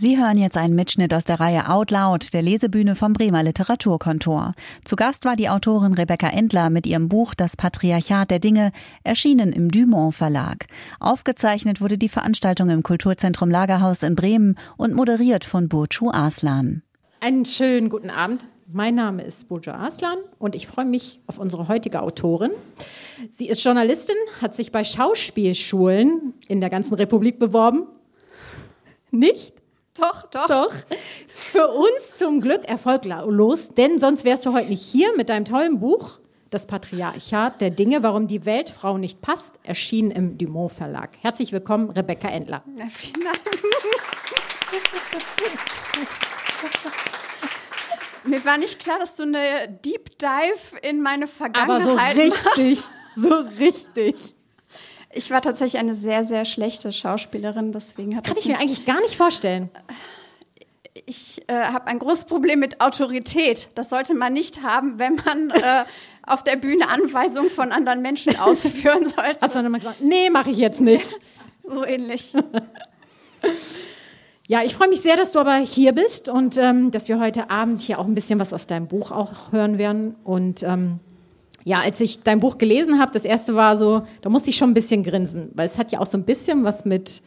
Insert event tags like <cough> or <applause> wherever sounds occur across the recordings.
Sie hören jetzt einen Mitschnitt aus der Reihe Out Loud, der Lesebühne vom Bremer Literaturkontor. Zu Gast war die Autorin Rebecca Endler mit ihrem Buch Das Patriarchat der Dinge, erschienen im Dumont Verlag. Aufgezeichnet wurde die Veranstaltung im Kulturzentrum Lagerhaus in Bremen und moderiert von Burcu Aslan. Einen schönen guten Abend. Mein Name ist Burcu Aslan und ich freue mich auf unsere heutige Autorin. Sie ist Journalistin, hat sich bei Schauspielschulen in der ganzen Republik beworben. Nicht? Doch, doch. Doch. Für uns zum Glück erfolglos, denn sonst wärst du heute nicht hier mit deinem tollen Buch Das Patriarchat der Dinge, warum die Weltfrau nicht passt, erschienen im Dumont Verlag. Herzlich willkommen, Rebecca Endler. Ja, vielen Dank. <laughs> Mir war nicht klar, dass du eine Deep Dive in meine Vergangenheit Aber so richtig, machst. so richtig. Ich war tatsächlich eine sehr, sehr schlechte Schauspielerin, deswegen hat Kann ich mir eigentlich gar nicht vorstellen. Ich äh, habe ein großes Problem mit Autorität. Das sollte man nicht haben, wenn man äh, <laughs> auf der Bühne Anweisungen von anderen Menschen ausführen <laughs> sollte. Hast du dann mal gesagt, nee, mache ich jetzt nicht. <laughs> so ähnlich. Ja, ich freue mich sehr, dass du aber hier bist und ähm, dass wir heute Abend hier auch ein bisschen was aus deinem Buch auch hören werden. Und ähm, ja, als ich dein Buch gelesen habe, das erste war so, da musste ich schon ein bisschen grinsen, weil es hat ja auch so ein bisschen was mit,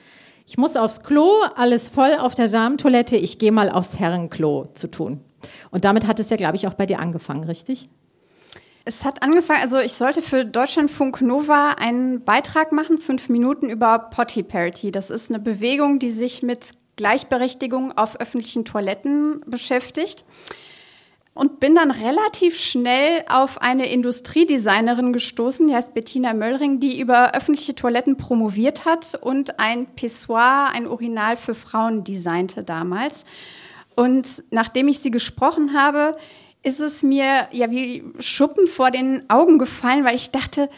ich muss aufs Klo, alles voll auf der Damentoilette, ich gehe mal aufs Herrenklo zu tun. Und damit hat es ja, glaube ich, auch bei dir angefangen, richtig? Es hat angefangen, also ich sollte für Deutschlandfunk Nova einen Beitrag machen, fünf Minuten über Potty Parity. Das ist eine Bewegung, die sich mit Gleichberechtigung auf öffentlichen Toiletten beschäftigt. Und bin dann relativ schnell auf eine Industriedesignerin gestoßen, die heißt Bettina Möllring, die über öffentliche Toiletten promoviert hat und ein Pissoir, ein Urinal für Frauen designte damals. Und nachdem ich sie gesprochen habe, ist es mir ja wie Schuppen vor den Augen gefallen, weil ich dachte,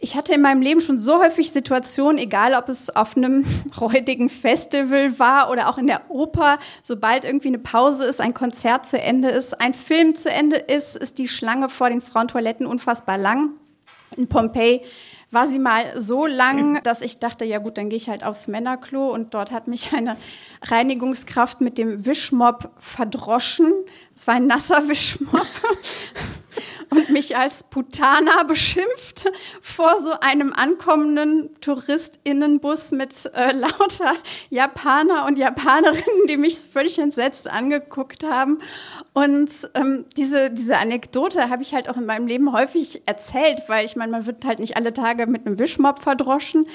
ich hatte in meinem Leben schon so häufig Situationen, egal ob es auf einem <laughs> räudigen Festival war oder auch in der Oper, sobald irgendwie eine Pause ist, ein Konzert zu Ende ist, ein Film zu Ende ist, ist die Schlange vor den Frauentoiletten unfassbar lang. In Pompeji war sie mal so lang, dass ich dachte, ja gut, dann gehe ich halt aufs Männerklo und dort hat mich eine Reinigungskraft mit dem Wischmopp verdroschen. Es war ein nasser Wischmopp <laughs> und mich als Putana beschimpft vor so einem ankommenden Touristinnenbus mit äh, lauter Japaner und Japanerinnen, die mich völlig entsetzt angeguckt haben. Und ähm, diese, diese Anekdote habe ich halt auch in meinem Leben häufig erzählt, weil ich meine, man wird halt nicht alle Tage mit einem Wischmopp verdroschen.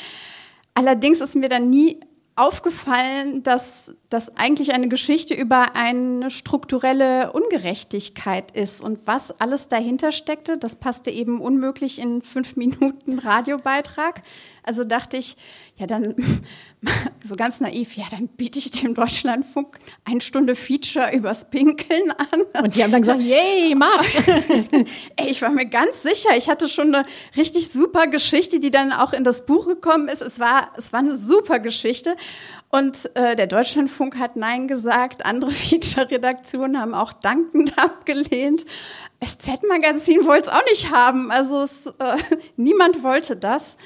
Allerdings ist mir dann nie aufgefallen, dass das eigentlich eine Geschichte über eine strukturelle Ungerechtigkeit ist. Und was alles dahinter steckte, das passte eben unmöglich in fünf Minuten Radiobeitrag. Also dachte ich, ja dann, <laughs> so ganz naiv, ja dann biete ich dem Deutschlandfunk eine Stunde Feature übers Pinkeln an. Und die haben dann gesagt, yay, mach! <laughs> Ey, ich war mir ganz sicher, ich hatte schon eine richtig super Geschichte, die dann auch in das Buch gekommen ist. Es war, es war eine super Geschichte. Und äh, der Deutschlandfunk hat Nein gesagt, andere <laughs> Feature-Redaktionen haben auch dankend abgelehnt. SZ-Magazin wollte es auch nicht haben, also es, äh, niemand wollte das.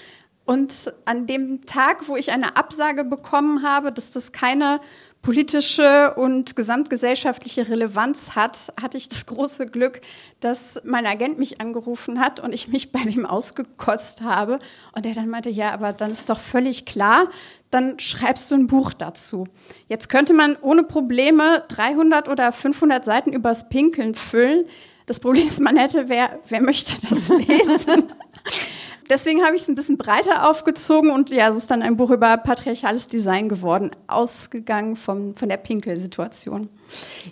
Und an dem Tag, wo ich eine Absage bekommen habe, dass das keine politische und gesamtgesellschaftliche Relevanz hat, hatte ich das große Glück, dass mein Agent mich angerufen hat und ich mich bei dem ausgekotzt habe. Und er dann meinte, ja, aber dann ist doch völlig klar, dann schreibst du ein Buch dazu. Jetzt könnte man ohne Probleme 300 oder 500 Seiten übers Pinkeln füllen. Das Problem ist, man hätte, wer, wer möchte das lesen? <laughs> Deswegen habe ich es ein bisschen breiter aufgezogen und ja, es ist dann ein Buch über patriarchales Design geworden, ausgegangen vom, von der Pinkelsituation.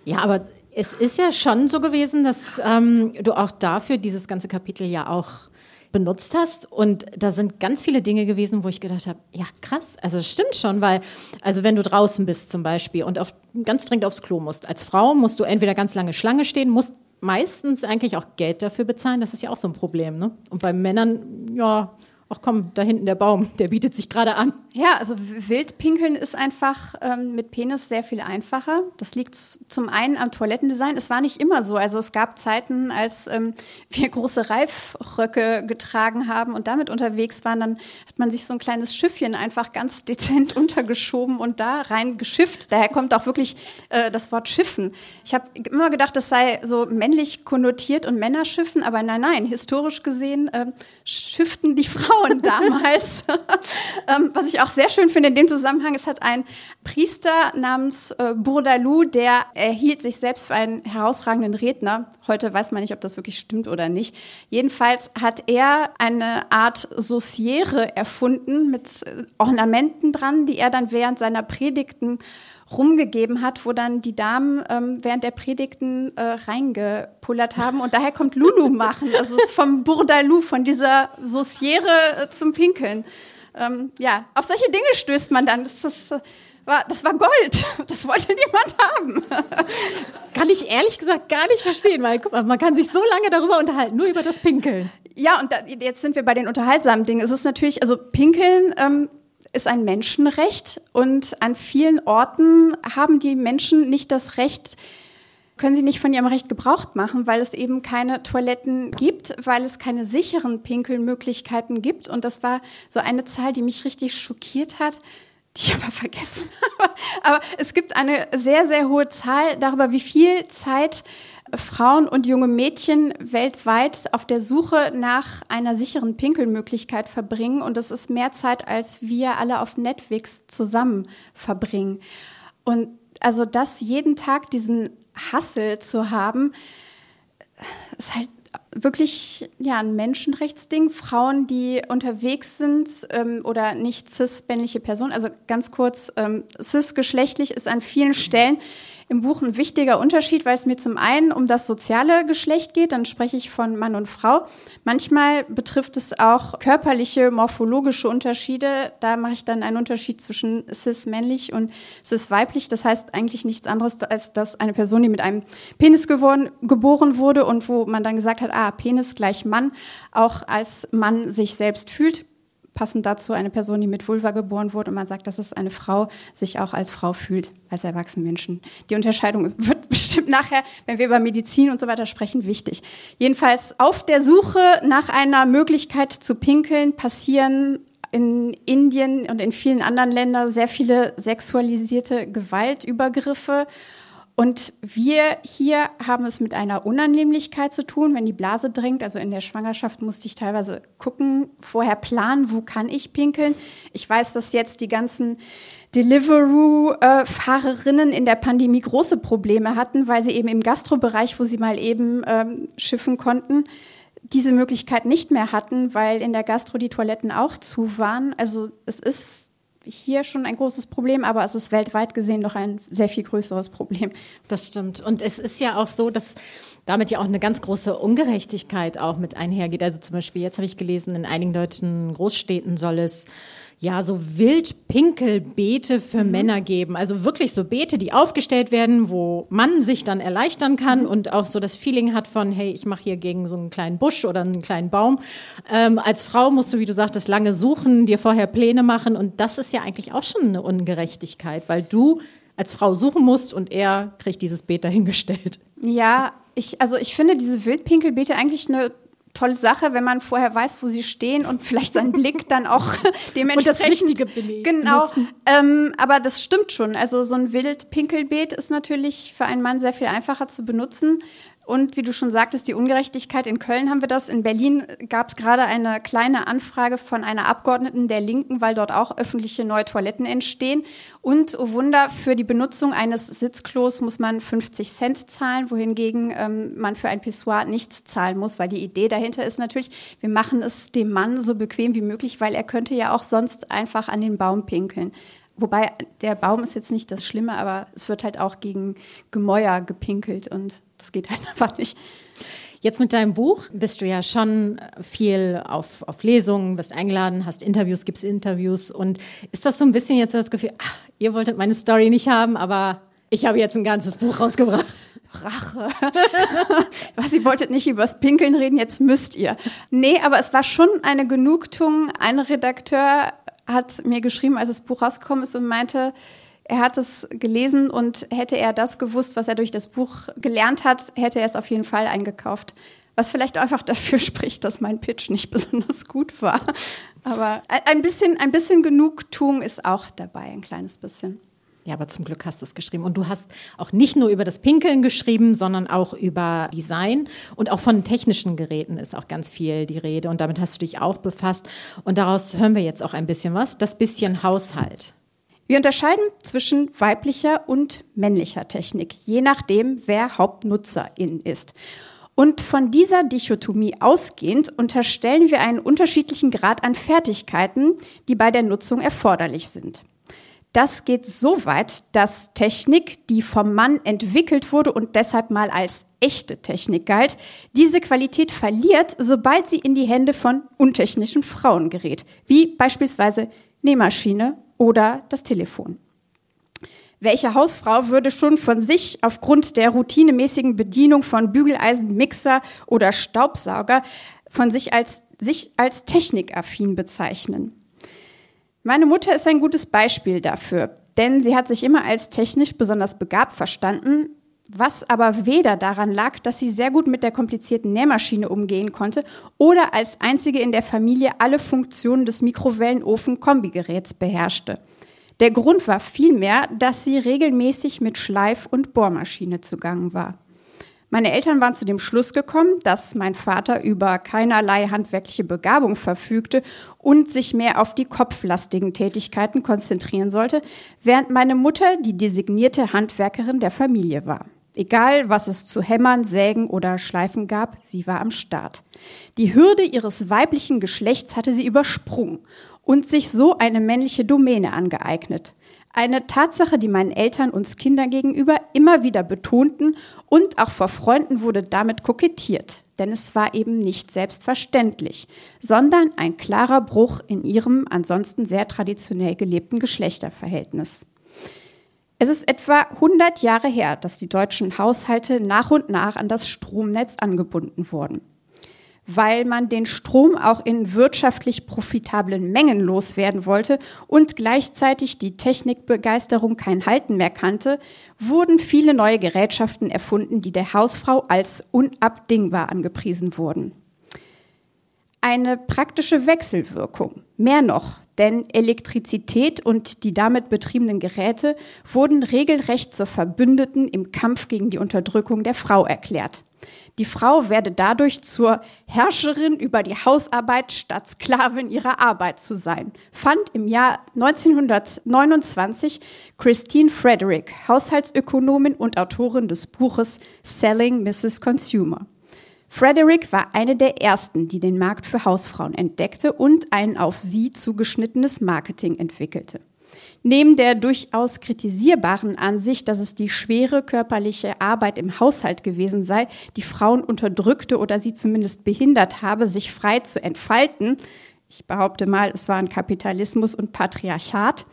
Ja, aber es ist ja schon so gewesen, dass ähm, du auch dafür dieses ganze Kapitel ja auch benutzt hast. Und da sind ganz viele Dinge gewesen, wo ich gedacht habe, ja krass, also das stimmt schon, weil, also wenn du draußen bist zum Beispiel und auf, ganz dringend aufs Klo musst, als Frau musst du entweder ganz lange Schlange stehen, musst meistens eigentlich auch Geld dafür bezahlen. Das ist ja auch so ein Problem. Ne? Und bei Männern, ja, ach komm, da hinten der Baum, der bietet sich gerade an. Ja, also Wildpinkeln ist einfach ähm, mit Penis sehr viel einfacher. Das liegt zum einen am Toilettendesign. Es war nicht immer so. Also es gab Zeiten, als ähm, <laughs> wir große Reifröcke getragen haben und damit unterwegs waren, dann hat man sich so ein kleines Schiffchen einfach ganz dezent <laughs> untergeschoben und da rein geschifft. Daher kommt auch wirklich äh, das Wort Schiffen. Ich habe immer gedacht, das sei so männlich konnotiert und Männerschiffen, aber nein, nein, historisch gesehen äh, schifften die <laughs> Frauen damals. <laughs> ähm, was ich auch sehr schön finde in dem Zusammenhang, es hat ein Priester namens äh, Bourdalou, der erhielt sich selbst für einen herausragenden Redner. Heute weiß man nicht, ob das wirklich stimmt oder nicht. Jedenfalls hat er eine Art Sauciere erfunden mit äh, Ornamenten dran, die er dann während seiner Predigten rumgegeben hat, wo dann die Damen ähm, während der Predigten äh, reingepullert haben. Und daher kommt Lulu machen. Also es ist vom Bourdalou, von dieser Sauciere äh, zum Pinkeln. Ähm, ja, auf solche Dinge stößt man dann. Das, das, war, das war Gold. <laughs> Das wollte niemand haben. <laughs> Kann ich ehrlich gesagt gar nicht verstehen, weil guck mal, man kann sich so lange darüber unterhalten, nur über das Pinkeln. Ja, und da, jetzt sind wir bei den unterhaltsamen Dingen. Es ist natürlich, also Pinkeln ähm, ist ein Menschenrecht und an vielen Orten haben die Menschen nicht das Recht, können sie nicht von ihrem Recht gebraucht machen, weil es eben keine Toiletten gibt, weil es keine sicheren Pinkelmöglichkeiten gibt. Und das war so eine Zahl, die mich richtig schockiert hat, die ich <laughs> aber vergessen habe. Aber es gibt eine sehr, sehr hohe Zahl darüber, wie viel Zeit Frauen und junge Mädchen weltweit auf der Suche nach einer sicheren Pinkelmöglichkeit verbringen. Und das ist mehr Zeit, als wir alle auf Netflix zusammen verbringen. Und also das jeden Tag diesen Hassel zu haben, ist halt wirklich ja ein Menschenrechtsding. Frauen, die unterwegs sind ähm, oder nicht cis-männliche Personen, also ganz kurz, ähm, cis-geschlechtlich ist an vielen Stellen im Buch ein wichtiger Unterschied, weil es mir zum einen um das soziale Geschlecht geht, dann spreche ich von Mann und Frau. Manchmal betrifft es auch körperliche, morphologische Unterschiede. Da mache ich dann einen Unterschied zwischen cis-männlich und cis-weiblich. Das heißt eigentlich nichts anderes, als dass eine Person, die mit einem Penis geworden, geboren wurde und wo man dann gesagt hat, ah, Penis gleich Mann, auch als Mann sich selbst fühlt passend dazu eine Person, die mit Vulva geboren wurde und man sagt, dass es eine Frau sich auch als Frau fühlt, als erwachsene Menschen. Die Unterscheidung wird <laughs> bestimmt nachher, wenn wir über Medizin und so weiter sprechen, wichtig. Jedenfalls auf der Suche nach einer Möglichkeit zu pinkeln passieren in Indien und in vielen anderen Ländern sehr viele sexualisierte Gewaltübergriffe und wir hier haben es mit einer Unannehmlichkeit zu tun, wenn die Blase drängt. Also in der Schwangerschaft musste ich teilweise gucken, vorher planen, wo kann ich pinkeln. Ich weiß, dass jetzt die ganzen Deliveroo-Fahrerinnen in der Pandemie große Probleme hatten, weil sie eben im Gastrobereich, wo sie mal eben ähm, schiffen konnten, diese Möglichkeit nicht mehr hatten, weil in der Gastro die Toiletten auch zu waren. Also es ist hier schon ein großes Problem, aber es ist weltweit gesehen noch ein sehr viel größeres Problem. Das stimmt. Und es ist ja auch so, dass damit ja auch eine ganz große Ungerechtigkeit auch mit einhergeht. Also zum Beispiel, jetzt habe ich gelesen, in einigen deutschen Großstädten soll es ja, so Wildpinkelbeete für mhm. Männer geben. Also wirklich so Beete, die aufgestellt werden, wo man sich dann erleichtern kann mhm. und auch so das Feeling hat von, hey, ich mache hier gegen so einen kleinen Busch oder einen kleinen Baum. Ähm, als Frau musst du, wie du sagtest, lange suchen, dir vorher Pläne machen und das ist ja eigentlich auch schon eine Ungerechtigkeit, weil du als Frau suchen musst und er kriegt dieses Beet dahingestellt. Ja, ich, also ich finde diese Wildpinkelbeete eigentlich eine tolle Sache, wenn man vorher weiß, wo sie stehen und vielleicht seinen Blick dann auch dementsprechend. <laughs> Und das richtige Beleg Genau. Ähm, aber das stimmt schon. Also so ein Wildpinkelbeet ist natürlich für einen Mann sehr viel einfacher zu benutzen. Und wie du schon sagtest, die Ungerechtigkeit in Köln haben wir das. In Berlin gab es gerade eine kleine Anfrage von einer Abgeordneten der Linken, weil dort auch öffentliche neue Toiletten entstehen. Und, oh Wunder, für die Benutzung eines Sitzklos muss man 50 Cent zahlen, wohingegen ähm, man für ein Pissoir nichts zahlen muss, weil die Idee dahinter ist natürlich, wir machen es dem Mann so bequem wie möglich, weil er könnte ja auch sonst einfach an den Baum pinkeln. Wobei der Baum ist jetzt nicht das Schlimme, aber es wird halt auch gegen Gemäuer gepinkelt und das geht halt <laughs> einfach nicht. Jetzt mit deinem Buch bist du ja schon viel auf, auf Lesungen, wirst eingeladen, hast Interviews, gibst Interviews. Und ist das so ein bisschen jetzt so das Gefühl, ach, ihr wolltet meine Story nicht haben, aber ich habe jetzt ein ganzes Buch rausgebracht? Rache. <laughs> Was, ihr wolltet nicht übers Pinkeln reden, jetzt müsst ihr. Nee, aber es war schon eine Genugtuung. Ein Redakteur hat mir geschrieben, als das Buch rausgekommen ist und meinte, er hat es gelesen und hätte er das gewusst, was er durch das Buch gelernt hat, hätte er es auf jeden Fall eingekauft. Was vielleicht einfach dafür <laughs> spricht, dass mein Pitch nicht besonders gut war. Aber ein bisschen, ein bisschen Genugtuung ist auch dabei, ein kleines bisschen. Ja, aber zum Glück hast du es geschrieben. Und du hast auch nicht nur über das Pinkeln geschrieben, sondern auch über Design und auch von technischen Geräten ist auch ganz viel die Rede. Und damit hast du dich auch befasst. Und daraus hören wir jetzt auch ein bisschen was. Das bisschen Haushalt. Wir unterscheiden zwischen weiblicher und männlicher Technik, je nachdem, wer Hauptnutzerin ist. Und von dieser Dichotomie ausgehend unterstellen wir einen unterschiedlichen Grad an Fertigkeiten, die bei der Nutzung erforderlich sind. Das geht so weit, dass Technik, die vom Mann entwickelt wurde und deshalb mal als echte Technik galt, diese Qualität verliert, sobald sie in die Hände von untechnischen Frauen gerät, wie beispielsweise Nähmaschine oder das Telefon. Welche Hausfrau würde schon von sich aufgrund der routinemäßigen Bedienung von Bügeleisen, Mixer oder Staubsauger von sich als, sich als technikaffin bezeichnen? Meine Mutter ist ein gutes Beispiel dafür, denn sie hat sich immer als technisch besonders begabt verstanden, was aber weder daran lag, dass sie sehr gut mit der komplizierten Nähmaschine umgehen konnte oder als einzige in der Familie alle Funktionen des Mikrowellenofen-Kombigeräts beherrschte. Der Grund war vielmehr, dass sie regelmäßig mit Schleif- und Bohrmaschine zugangen war. Meine Eltern waren zu dem Schluss gekommen, dass mein Vater über keinerlei handwerkliche Begabung verfügte und sich mehr auf die kopflastigen Tätigkeiten konzentrieren sollte, während meine Mutter die designierte Handwerkerin der Familie war. Egal, was es zu hämmern, sägen oder schleifen gab, sie war am Start. Die Hürde ihres weiblichen Geschlechts hatte sie übersprungen und sich so eine männliche Domäne angeeignet. Eine Tatsache, die meinen Eltern uns Kinder gegenüber immer wieder betonten und auch vor Freunden wurde damit kokettiert. Denn es war eben nicht selbstverständlich, sondern ein klarer Bruch in ihrem ansonsten sehr traditionell gelebten Geschlechterverhältnis. Es ist etwa 100 Jahre her, dass die deutschen Haushalte nach und nach an das Stromnetz angebunden wurden weil man den Strom auch in wirtschaftlich profitablen Mengen loswerden wollte und gleichzeitig die Technikbegeisterung kein Halten mehr kannte, wurden viele neue Gerätschaften erfunden, die der Hausfrau als unabdingbar angepriesen wurden. Eine praktische Wechselwirkung. Mehr noch, denn Elektrizität und die damit betriebenen Geräte wurden regelrecht zur Verbündeten im Kampf gegen die Unterdrückung der Frau erklärt. Die Frau werde dadurch zur Herrscherin über die Hausarbeit statt Sklavin ihrer Arbeit zu sein, fand im Jahr 1929 Christine Frederick, Haushaltsökonomin und Autorin des Buches Selling Mrs. Consumer. Frederick war eine der ersten, die den Markt für Hausfrauen entdeckte und ein auf sie zugeschnittenes Marketing entwickelte. Neben der durchaus kritisierbaren Ansicht, dass es die schwere körperliche Arbeit im Haushalt gewesen sei, die Frauen unterdrückte oder sie zumindest behindert habe, sich frei zu entfalten, ich behaupte mal, es waren Kapitalismus und Patriarchat,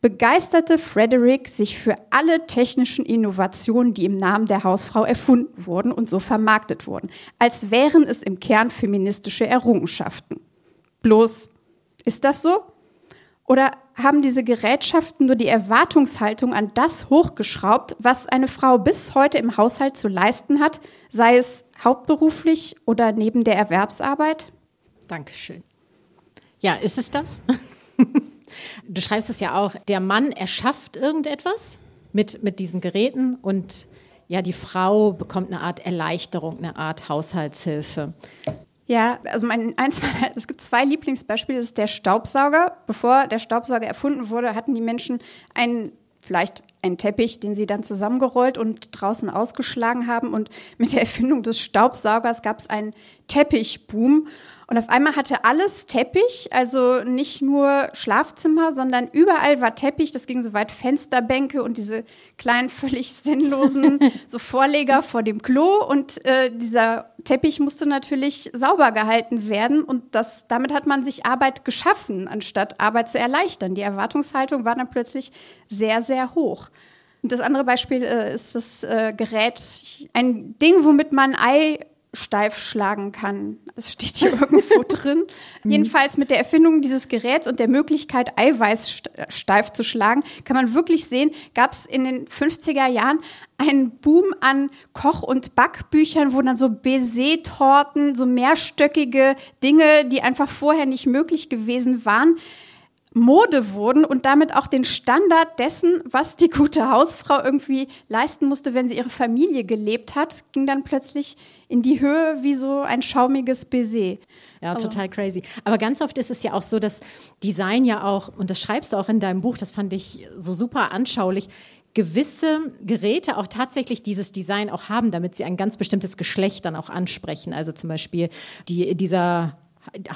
begeisterte Frederick sich für alle technischen Innovationen, die im Namen der Hausfrau erfunden wurden und so vermarktet wurden, als wären es im Kern feministische Errungenschaften. Bloß, ist das so? Oder haben diese Gerätschaften nur die Erwartungshaltung an das hochgeschraubt, was eine Frau bis heute im Haushalt zu leisten hat, sei es hauptberuflich oder neben der Erwerbsarbeit? Dankeschön. Ja, ist es das? <laughs> du schreibst es ja auch, der Mann erschafft irgendetwas mit, mit diesen Geräten und ja, die Frau bekommt eine Art Erleichterung, eine Art Haushaltshilfe. Ja, also mein <laughs> eins meiner, es gibt zwei Lieblingsbeispiele, das ist der Staubsauger. Bevor der Staubsauger erfunden wurde, hatten die Menschen einen vielleicht einen Teppich, den sie dann zusammengerollt und draußen ausgeschlagen haben. Und mit der Erfindung des Staubsaugers gab es einen Teppichboom. Und auf einmal hatte alles Teppich, also nicht nur Schlafzimmer, sondern überall war Teppich. Das ging so weit Fensterbänke und diese kleinen, <laughs> völlig sinnlosen <laughs> so Vorleger vor dem Klo. Und äh, dieser Teppich musste natürlich sauber gehalten werden. Und das, damit hat man sich Arbeit geschaffen, anstatt Arbeit zu erleichtern. Die Erwartungshaltung war dann plötzlich sehr, sehr hoch. Und das andere Beispiel äh, ist das äh, Gerät, ein Ding, womit man Ei steif schlagen kann. Das steht hier <laughs> irgendwo drin. Mhm. Jedenfalls mit der Erfindung dieses Geräts und der Möglichkeit, Eiweiß steif zu schlagen, kann man wirklich sehen, gab es in den 50er Jahren einen Boom an Koch- und Backbüchern, wo dann so Baiser-Torten, so mehrstöckige Dinge, die einfach vorher nicht möglich gewesen waren, Mode wurden und damit auch den Standard dessen, was die gute Hausfrau irgendwie leisten musste, wenn sie ihre Familie gelebt hat, ging dann plötzlich in die Höhe wie so ein schaumiges Baiser. Ja, also. total crazy. Aber ganz oft ist es ja auch so, dass Design ja auch, und das schreibst du auch in deinem Buch, das fand ich so super anschaulich, gewisse Geräte auch tatsächlich dieses Design auch haben, damit sie ein ganz bestimmtes Geschlecht dann auch ansprechen. Also zum Beispiel die, dieser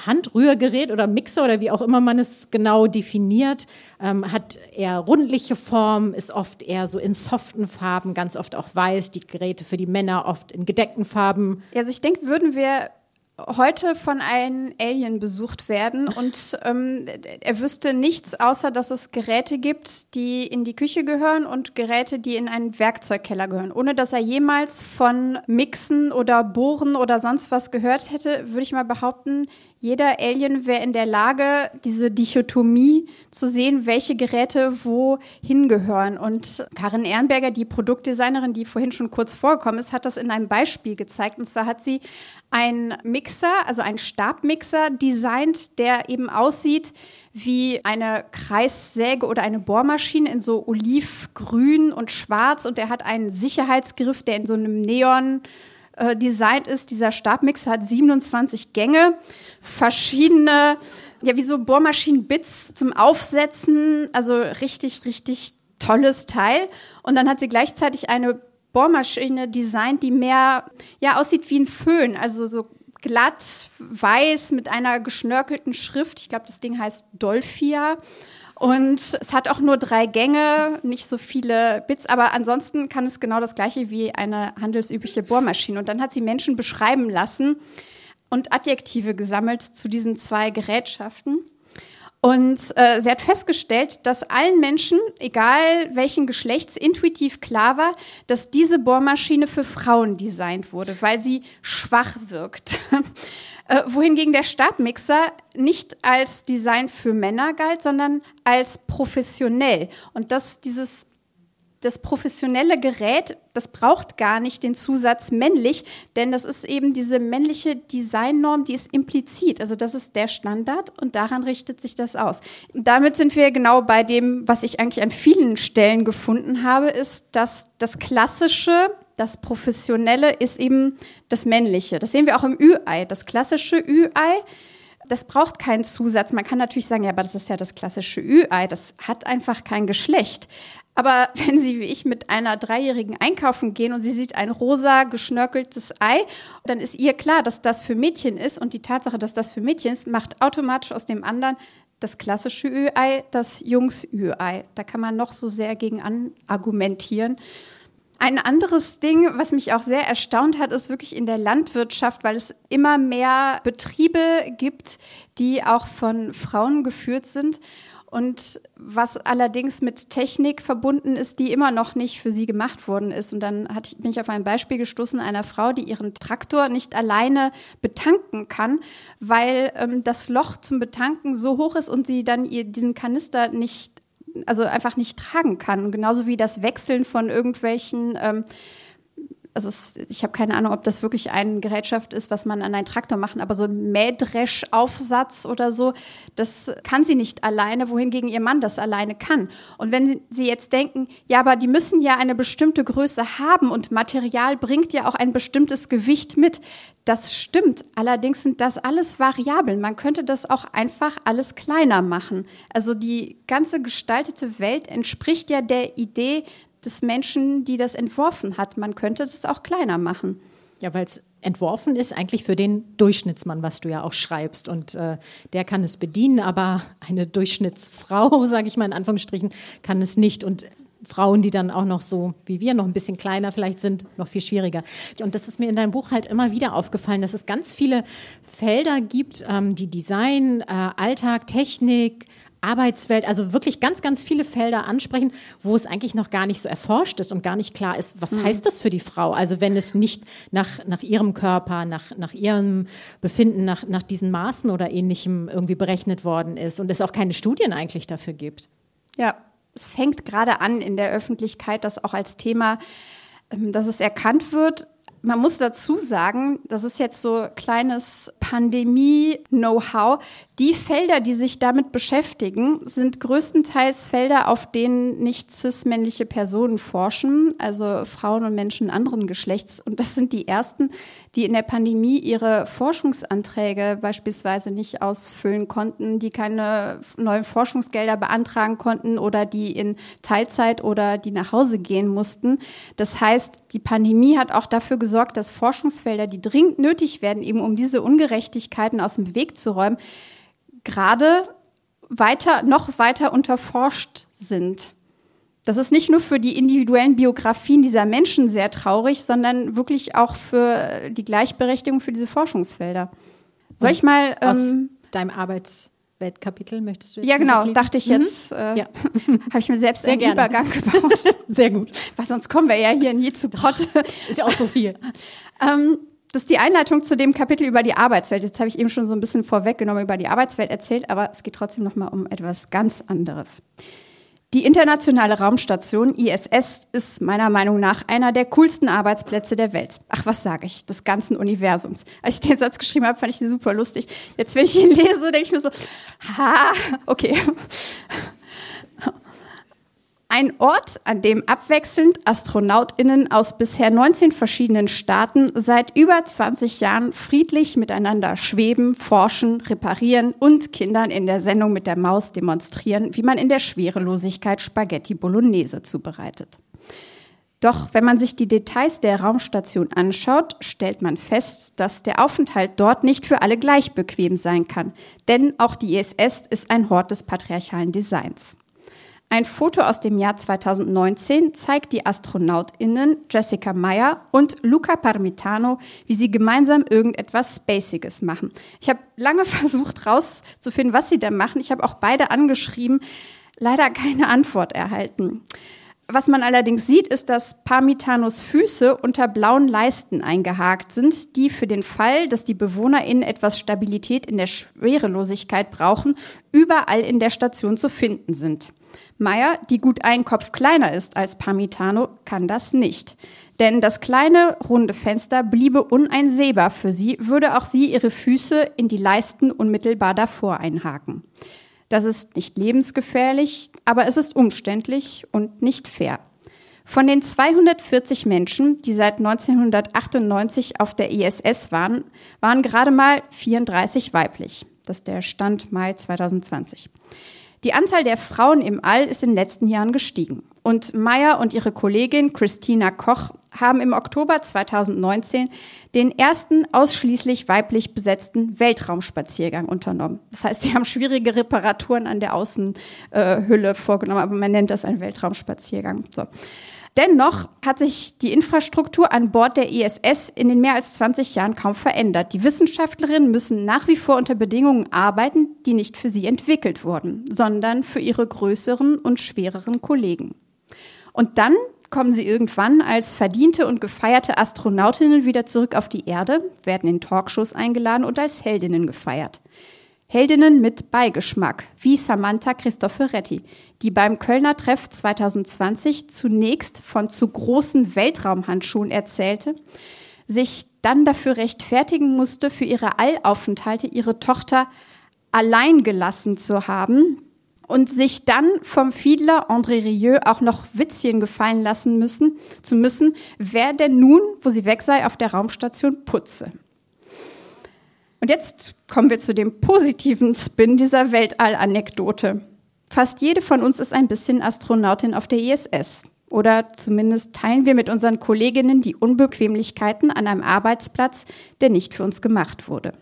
Handrührgerät oder Mixer oder wie auch immer man es genau definiert, ähm, hat eher rundliche Form, ist oft eher so in soften Farben, ganz oft auch weiß. Die Geräte für die Männer oft in gedeckten Farben. Also ich denke, würden wir heute von einem Alien besucht werden und ähm, er wüsste nichts, außer dass es Geräte gibt, die in die Küche gehören und Geräte, die in einen Werkzeugkeller gehören. Ohne dass er jemals von Mixen oder Bohren oder sonst was gehört hätte, würde ich mal behaupten, jeder Alien wäre in der Lage, diese Dichotomie zu sehen, welche Geräte wo hingehören. Und Karin Ehrenberger, die Produktdesignerin, die vorhin schon kurz vorgekommen ist, hat das in einem Beispiel gezeigt. Und zwar hat sie einen Mixer, also einen Stabmixer designt, der eben aussieht wie eine Kreissäge oder eine Bohrmaschine in so olivgrün und schwarz. Und der hat einen Sicherheitsgriff, der in so einem Neon äh, designt ist. Dieser Stabmixer hat 27 Gänge, verschiedene, ja, wie so Bohrmaschinen-Bits zum Aufsetzen. Also richtig, richtig tolles Teil. Und dann hat sie gleichzeitig eine Bohrmaschine designt, die mehr, ja, aussieht wie ein Föhn. Also so glatt, weiß mit einer geschnörkelten Schrift. Ich glaube, das Ding heißt Dolphia. Und es hat auch nur drei Gänge, nicht so viele Bits, aber ansonsten kann es genau das gleiche wie eine handelsübliche Bohrmaschine. Und dann hat sie Menschen beschreiben lassen und Adjektive gesammelt zu diesen zwei Gerätschaften. Und äh, sie hat festgestellt, dass allen Menschen, egal welchen Geschlechts, intuitiv klar war, dass diese Bohrmaschine für Frauen designt wurde, weil sie schwach wirkt. <laughs> Äh, wohingegen der Stabmixer nicht als Design für Männer galt, sondern als professionell. Und dass dieses das professionelle Gerät, das braucht gar nicht den Zusatz männlich, denn das ist eben diese männliche Designnorm, die ist implizit. Also das ist der Standard und daran richtet sich das aus. Damit sind wir genau bei dem, was ich eigentlich an vielen Stellen gefunden habe, ist, dass das klassische das Professionelle ist eben das Männliche. Das sehen wir auch im Ü-Ei. Das klassische Ü-Ei, das braucht keinen Zusatz. Man kann natürlich sagen, ja, aber das ist ja das klassische Ü-Ei. Das hat einfach kein Geschlecht. Aber <laughs> wenn Sie wie ich mit einer Dreijährigen einkaufen gehen und sie sieht ein rosa geschnörkeltes Ei, dann ist ihr klar, dass das für Mädchen ist. Und die Tatsache, dass das für Mädchen ist, macht automatisch aus dem anderen das klassische Ü-Ei das Jungs-Ü-Ei. Da kann man noch so sehr gegen an argumentieren. Ein anderes Ding, was mich auch sehr erstaunt hat, ist wirklich in der Landwirtschaft, weil es immer mehr Betriebe gibt, die auch von Frauen geführt sind. Und was allerdings mit Technik verbunden ist, die immer noch nicht für sie gemacht worden ist. Und dann hat, bin ich auf ein Beispiel gestoßen einer Frau, die ihren Traktor nicht alleine betanken kann, weil ähm, das Loch zum Betanken so hoch ist und sie dann ihr diesen Kanister nicht also einfach nicht tragen kann. genauso wie das Wechseln von irgendwelchen ähm, also es, ich habe keine Ahnung, ob das wirklich eine Gerätschaft ist, was man an einen Traktor machen, aber so ein Mähdresch-Aufsatz oder so, das kann sie nicht alleine, wohingegen ihr Mann das alleine kann. Und wenn sie jetzt denken, ja, aber die müssen ja eine bestimmte Größe haben und Material bringt ja auch ein bestimmtes Gewicht mit. Das stimmt. Allerdings sind das alles Variablen. Man könnte das auch einfach alles kleiner machen. Also die ganze gestaltete Welt entspricht ja der Idee, des Menschen, die das entworfen hat. Man könnte es auch kleiner machen. Ja, weil es entworfen ist eigentlich für den Durchschnittsmann, was du ja auch schreibst. Und äh, der kann es bedienen, aber eine Durchschnittsfrau, <laughs> sage ich mal in Anführungsstrichen, kann es nicht. Und Frauen, die dann auch noch so wie wir noch ein bisschen kleiner vielleicht sind, noch viel schwieriger. Und das ist mir in deinem Buch halt immer wieder aufgefallen, dass es ganz viele Felder gibt, ähm, die Design, äh, Alltag, Technik, Arbeitswelt, also wirklich ganz, ganz viele Felder ansprechen, wo es eigentlich noch gar nicht so erforscht ist und gar nicht klar ist, was mhm. heißt das für die Frau? Also wenn es nicht nach, nach ihrem Körper, nach, nach ihrem Befinden, nach, nach diesen Maßen oder ähnlichem irgendwie berechnet worden ist und es auch keine Studien eigentlich dafür gibt. Ja, es fängt gerade an in der Öffentlichkeit, das auch als Thema, ähm, dass es erkannt wird, man muss dazu sagen, das ist jetzt so kleines Pandemie-Know-how. Die Felder, die sich damit beschäftigen, sind größtenteils Felder, auf denen nicht cis-männliche Personen forschen, also Frauen und Menschen anderen Geschlechts. Und das sind die ersten, die in der Pandemie ihre Forschungsanträge beispielsweise nicht ausfüllen konnten, die keine neuen Forschungsgelder beantragen konnten oder die in Teilzeit oder die nach Hause gehen mussten. Das heißt, die Pandemie hat auch dafür gesorgt, dass Forschungsfelder, die dringend nötig werden, eben um diese Ungerechtigkeiten aus dem Weg zu räumen, gerade weiter, noch weiter unterforscht sind. Das ist nicht nur für die individuellen Biografien dieser Menschen sehr traurig, sondern wirklich auch für die Gleichberechtigung für diese Forschungsfelder. Soll ich mal ähm, aus deinem Arbeitsweltkapitel möchtest du? Jetzt ja, genau. Dachte ich jetzt, mhm. äh, ja. <laughs> habe ich mir selbst sehr einen gerne. Übergang <laughs> gebaut. sehr gut. Weil sonst kommen wir ja hier nie zu Potte. Ist ja auch so viel. <laughs> ähm, das ist die Einleitung zu dem Kapitel über die Arbeitswelt. Jetzt habe ich eben schon so ein bisschen vorweggenommen über die Arbeitswelt erzählt, aber es geht trotzdem noch mal um etwas ganz anderes. Die internationale Raumstation ISS ist meiner Meinung nach einer der coolsten Arbeitsplätze der Welt. Ach, was sage ich? Des ganzen Universums. Als ich den Satz geschrieben habe, fand ich ihn super lustig. Jetzt, wenn ich ihn lese, denke ich mir so, ha, okay. Ein Ort, an dem abwechselnd Astronautinnen aus bisher 19 verschiedenen Staaten seit über 20 Jahren friedlich miteinander schweben, forschen, reparieren und Kindern in der Sendung mit der Maus demonstrieren, wie man in der Schwerelosigkeit Spaghetti Bolognese zubereitet. Doch wenn man sich die Details der Raumstation anschaut, stellt man fest, dass der Aufenthalt dort nicht für alle gleich bequem sein kann. Denn auch die ISS ist ein Hort des patriarchalen Designs. Ein Foto aus dem Jahr 2019 zeigt die AstronautInnen Jessica Meyer und Luca Parmitano, wie sie gemeinsam irgendetwas Spaciges machen. Ich habe lange <laughs> versucht rauszufinden, was sie da machen. Ich habe auch beide angeschrieben, leider keine Antwort erhalten. Was man allerdings sieht, ist, dass Parmitanos Füße unter blauen Leisten eingehakt sind, die für den Fall, dass die BewohnerInnen etwas Stabilität in der Schwerelosigkeit brauchen, überall in der Station zu finden sind. Meyer, die gut einen Kopf kleiner ist als Parmitano, kann das nicht. Denn das kleine runde Fenster bliebe uneinsehbar für sie, würde auch sie ihre Füße in die Leisten unmittelbar davor einhaken. Das ist nicht lebensgefährlich, aber es ist umständlich und nicht fair. Von den 240 Menschen, die seit 1998 auf der ISS waren, waren gerade mal 34 weiblich. Das ist der Stand Mai 2020. Die Anzahl der Frauen im All ist in den letzten Jahren gestiegen. Und Meyer und ihre Kollegin Christina Koch haben im Oktober 2019 den ersten ausschließlich weiblich besetzten Weltraumspaziergang unternommen. Das heißt, sie haben schwierige Reparaturen an der Außenhülle vorgenommen, aber man nennt das einen Weltraumspaziergang. So. Dennoch hat sich die Infrastruktur an Bord der ISS in den mehr als 20 Jahren kaum verändert. Die Wissenschaftlerinnen müssen nach wie vor unter Bedingungen arbeiten, die nicht für sie entwickelt wurden, sondern für ihre größeren und schwereren Kollegen. Und dann kommen sie irgendwann als verdiente und gefeierte Astronautinnen wieder zurück auf die Erde, werden in Talkshows eingeladen und als Heldinnen gefeiert. Heldinnen mit Beigeschmack, wie Samantha Cristoforetti, die beim Kölner Treff 2020 zunächst von zu großen Weltraumhandschuhen erzählte, sich dann dafür rechtfertigen musste, für ihre Allaufenthalte ihre Tochter allein gelassen zu haben und sich dann vom Fiedler André Rieu auch noch Witzchen gefallen lassen müssen, zu müssen, wer denn nun, wo sie weg sei, auf der Raumstation putze. Und jetzt kommen wir zu dem positiven Spin dieser Weltall-Anekdote. Fast jede von uns ist ein bisschen Astronautin auf der ISS. Oder zumindest teilen wir mit unseren Kolleginnen die Unbequemlichkeiten an einem Arbeitsplatz, der nicht für uns gemacht wurde.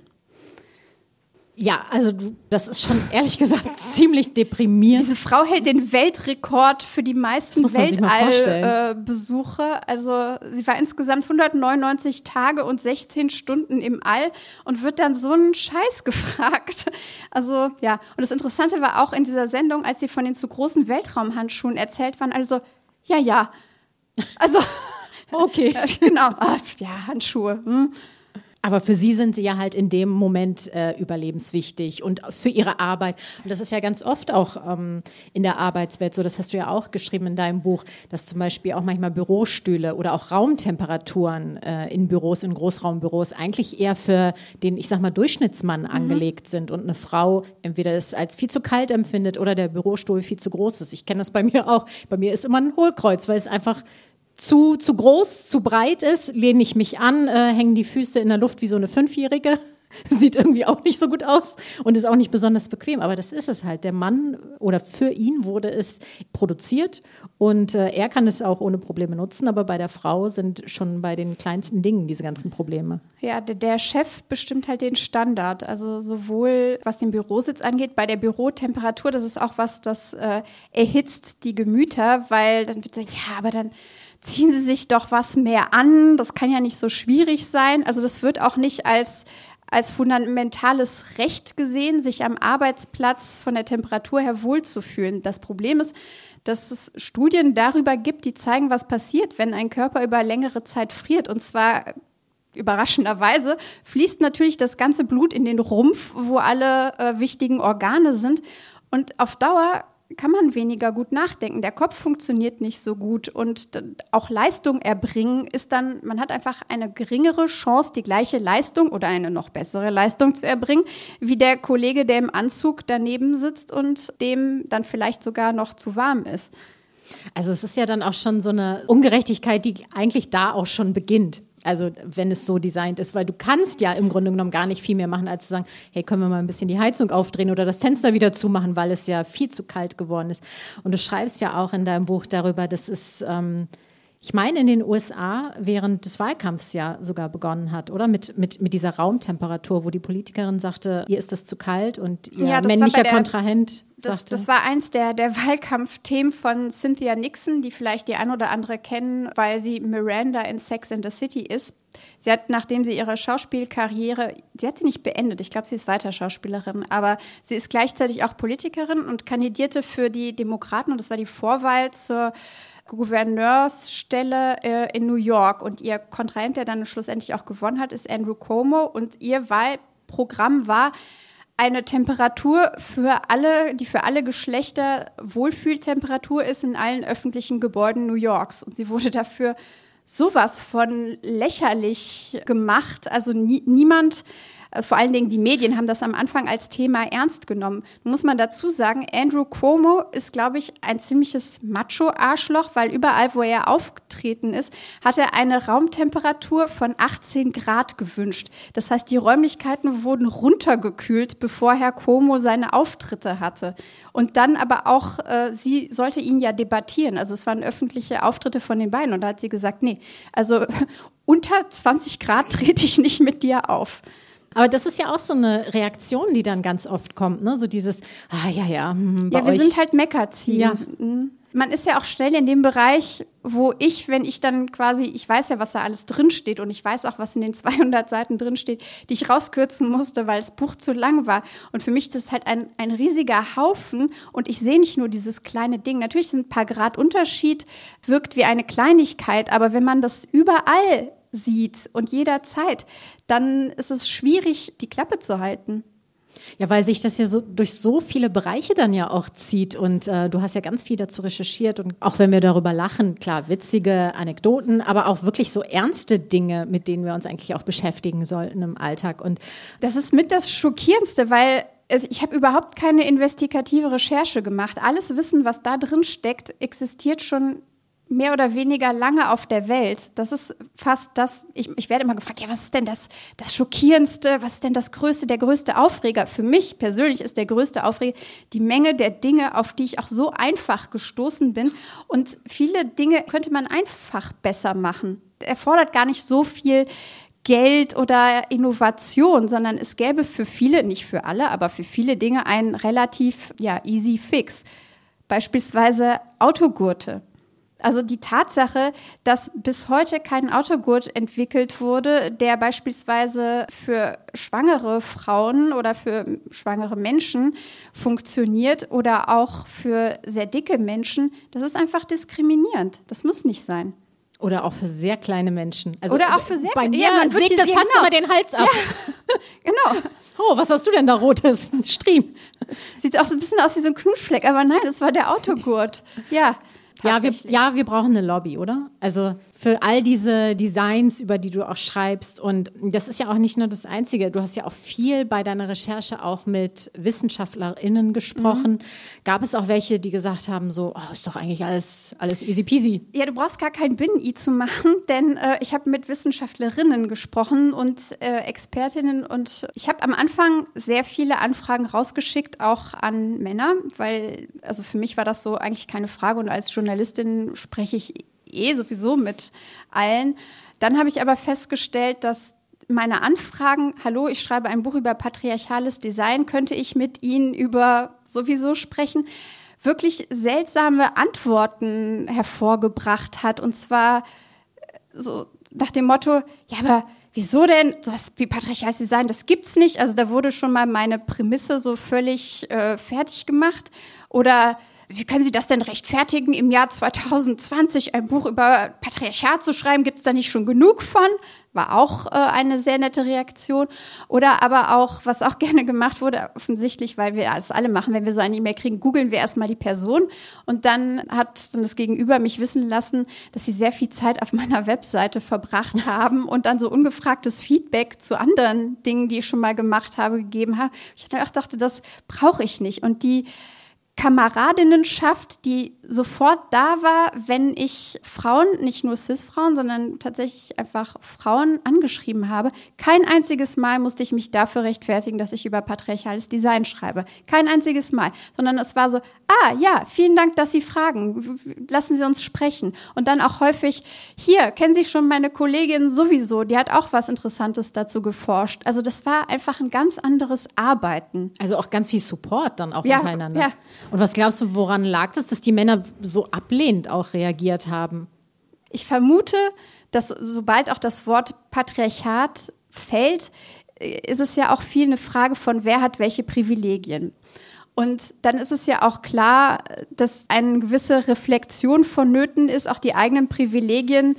Ja, also du, das ist schon ehrlich gesagt ziemlich deprimierend. Diese Frau hält den Weltrekord für die meisten Weltallbesuche. Äh, also sie war insgesamt 199 Tage und 16 Stunden im All und wird dann so einen Scheiß <laughs> gefragt. Also ja, und das Interessante war auch in dieser Sendung, als sie von den zu großen Weltraumhandschuhen erzählt waren, also ja, ja. Also <laughs> okay. <laughs> genau, ah, ja, Handschuhe. Hm. Aber für sie sind sie ja halt in dem Moment äh, überlebenswichtig und für ihre Arbeit. Und das ist ja ganz oft auch ähm, in der Arbeitswelt so, das hast du ja auch geschrieben in deinem Buch, dass zum Beispiel auch manchmal Bürostühle oder auch Raumtemperaturen äh, in Büros, in Großraumbüros eigentlich eher für den, ich sag mal, Durchschnittsmann mhm. angelegt sind und eine Frau entweder es als viel zu kalt empfindet oder der Bürostuhl viel zu groß ist. Ich kenne das bei mir auch. Bei mir ist immer ein Hohlkreuz, weil es einfach zu, zu groß, zu breit ist, lehne ich mich an, äh, hängen die Füße in der Luft wie so eine Fünfjährige. <laughs> Sieht irgendwie auch nicht so gut aus und ist auch nicht besonders bequem. Aber das ist es halt. Der Mann oder für ihn wurde es produziert und äh, er kann es auch ohne Probleme nutzen. Aber bei der Frau sind schon bei den kleinsten Dingen diese ganzen Probleme. Ja, der, Chef bestimmt halt den Standard. Also sowohl was den Bürositz angeht, bei der Bürotemperatur, das ist auch was, das äh, erhitzt die Gemüter, weil dann wird gesagt, ja, aber dann ziehen Sie sich doch was mehr an, das kann ja nicht so schwierig sein. Also das wird auch nicht als, als fundamentales Recht gesehen, sich am Arbeitsplatz von der Temperatur her wohlzufühlen. Das Problem ist, dass es Studien darüber gibt, die zeigen, was passiert, wenn ein Körper über längere Zeit friert. Und zwar überraschenderweise fließt natürlich das ganze Blut in den Rumpf, wo alle äh, wichtigen Organe sind. Und auf Dauer kann man weniger gut nachdenken. Der Kopf funktioniert nicht so gut und auch Leistung erbringen ist dann, man hat einfach eine geringere Chance, die gleiche Leistung oder eine noch bessere Leistung zu erbringen, wie der Kollege, der im Anzug daneben sitzt und dem dann vielleicht sogar noch zu warm ist. Also es ist ja dann auch schon so eine Ungerechtigkeit, die eigentlich da auch schon beginnt. Also wenn es so designt ist, weil du kannst ja im Grunde genommen gar nicht viel mehr machen, als zu sagen, hey, können wir mal ein bisschen die Heizung aufdrehen oder das Fenster wieder zumachen, weil es ja viel zu kalt geworden ist. Und du schreibst ja auch in deinem Buch darüber, dass es ähm, ich meine, in den USA während des Wahlkampfs ja sogar begonnen hat, oder? Mit, mit, mit dieser Raumtemperatur, wo die Politikerin sagte, ihr ist das zu kalt und ihr ja, männlicher der, Kontrahent das, sagte. Das war eins der, der <laughs> Wahlkampfthemen von Cynthia Nixon, die vielleicht die ein oder andere kennen, weil sie Miranda in Sex and the City ist. Sie hat, nachdem sie ihre Schauspielkarriere, sie hat sie nicht beendet, ich glaube, sie ist weiter Schauspielerin, aber sie ist gleichzeitig auch Politikerin und kandidierte für die Demokraten und das war die Vorwahl zur Gouverneursstelle äh, in New York. Und ihr Kontrahent, der dann schlussendlich auch gewonnen hat, ist Andrew Cuomo. Und ihr Wahlprogramm war eine Temperatur für alle, die für alle Geschlechter Wohlfühltemperatur ist in allen öffentlichen Gebäuden New Yorks. Und sie wurde dafür sowas von lächerlich gemacht. Also nie, niemand also vor allen Dingen die Medien haben das am Anfang als Thema ernst genommen. Muss man dazu sagen, Andrew Cuomo ist, glaube ich, ein ziemliches Macho-Arschloch, weil überall, wo er aufgetreten ist, hat er eine Raumtemperatur von 18 Grad gewünscht. Das heißt, die Räumlichkeiten wurden runtergekühlt, bevor Herr Cuomo seine Auftritte hatte. Und dann aber auch, äh, sie sollte ihn ja debattieren. Also es waren öffentliche Auftritte von den beiden. Und da hat sie gesagt, nee, also <laughs> unter 20 Grad trete ich nicht mit dir auf. Aber das ist ja auch so eine Reaktion, die dann ganz oft kommt, ne? So dieses, ah ja, ja. Hm, ja, wir euch. sind halt Meckerziehen. Ja. Mhm. Man ist ja auch schnell in dem Bereich, wo ich, wenn ich dann quasi, ich weiß ja, was da alles drinsteht und ich weiß auch, was in den <laughs> 200 Seiten drinsteht, die ich rauskürzen musste, weil das Buch zu lang war. Und für mich ist das halt ein, ein riesiger Haufen und ich sehe nicht nur dieses kleine Ding. Natürlich sind ein paar Grad Unterschied, wirkt wie eine Kleinigkeit, aber wenn man das überall sieht und jederzeit, dann ist es schwierig, die Klappe zu halten. Ja, weil sich das ja so durch so viele Bereiche dann ja auch zieht und äh, du hast ja ganz viel dazu recherchiert und auch wenn wir darüber lachen, klar, witzige Anekdoten, aber auch wirklich so ernste Dinge, mit denen wir uns eigentlich auch beschäftigen sollten im Alltag und das ist mit das schockierendste, weil ich habe überhaupt keine investigative Recherche gemacht. Alles Wissen, was da drin steckt, existiert schon mehr oder weniger lange auf der Welt. Das ist fast das, ich, ich werde immer gefragt, ja, was ist denn das, das Schockierendste, was ist denn das Größte, der größte Aufreger? Für mich persönlich ist der größte Aufreger die Menge der Dinge, auf die ich auch so einfach gestoßen bin. Und viele Dinge könnte man einfach besser machen. Erfordert gar nicht so viel Geld oder Innovation, sondern es gäbe für viele, nicht für alle, aber für viele Dinge einen relativ ja, easy fix. Beispielsweise Autogurte. Also die Tatsache, dass bis heute kein Autogurt entwickelt wurde, der beispielsweise für schwangere Frauen oder für schwangere Menschen funktioniert oder auch für sehr dicke Menschen, das ist einfach diskriminierend. Das muss nicht sein. Oder auch für sehr kleine Menschen. Also Oder auch für sehr kleine Menschen. Ja, man sägt das fast genau. immer den Hals ab. Ja, <laughs> genau. Oh, was hast du denn da rotes? Ein Stream. Sieht auch so ein bisschen aus wie so ein Knutschfleck, aber nein, das war der Autogurt. Ja. Ja wir, ja, wir brauchen eine Lobby, oder? Also für all diese Designs, über die du auch schreibst. Und das ist ja auch nicht nur das Einzige. Du hast ja auch viel bei deiner Recherche auch mit WissenschaftlerInnen gesprochen. Mhm. Gab es auch welche, die gesagt haben, so, oh, ist doch eigentlich alles, alles easy peasy? Ja, du brauchst gar kein Bin-I zu machen, <laughs> denn äh, ich habe mit Wissenschaftlerinnen gesprochen und äh, Expertinnen und ich habe am Anfang sehr viele Anfragen rausgeschickt, auch an Männer, weil, also für mich war das so eigentlich keine Frage und als Journalistin spreche ich eh sowieso mit allen. Dann habe ich aber festgestellt, dass meine Anfragen, hallo, ich schreibe ein Buch über patriarchales Design, könnte ich mit Ihnen über sowieso sprechen, wirklich seltsame Antworten hervorgebracht hat. Und zwar so nach dem Motto, ja, aber wieso denn sowas wie patriarchales Design, das gibt's nicht. Also da wurde schon mal meine Prämisse so völlig äh, fertig gemacht. Oder wie können Sie das denn rechtfertigen, im Jahr 2020 ein Buch über Patriarchat zu schreiben? Gibt es da nicht schon genug von? War auch äh, eine sehr nette Reaktion. Oder aber auch, was auch <laughs> gerne gemacht wurde, offensichtlich, weil wir das alle machen, wenn wir so eine E-Mail kriegen, googeln wir erstmal die Person. Und dann hat dann das Gegenüber mich wissen lassen, dass sie sehr viel Zeit auf <laughs> meiner Webseite verbracht haben und dann so ungefragtes Feedback zu anderen Dingen, die ich schon mal gemacht habe, gegeben haben. Ich dachte, das brauche ich nicht. Und die Kameradinnenschaft, die sofort da war, wenn ich Frauen, nicht nur Cis-Frauen, sondern tatsächlich einfach Frauen angeschrieben habe. Kein einziges Mal musste ich mich dafür rechtfertigen, dass ich über patriarchales Design schreibe. Kein einziges Mal. Sondern es war so, ah ja, vielen Dank, dass Sie fragen. Lassen Sie uns sprechen. Und dann auch häufig, hier, kennen Sie schon meine Kollegin sowieso, die hat auch was Interessantes dazu geforscht. Also das war einfach ein ganz anderes Arbeiten. Also auch ganz viel Support dann auch ja, untereinander. Ja. Und was glaubst du, woran lag das, dass die Männer so ablehnend auch reagiert haben? Ich vermute, dass sobald auch das Wort Patriarchat fällt, ist es ja auch viel eine Frage von, wer hat welche Privilegien. Und dann ist es ja auch klar, dass eine gewisse Reflexion vonnöten ist, auch die eigenen Privilegien,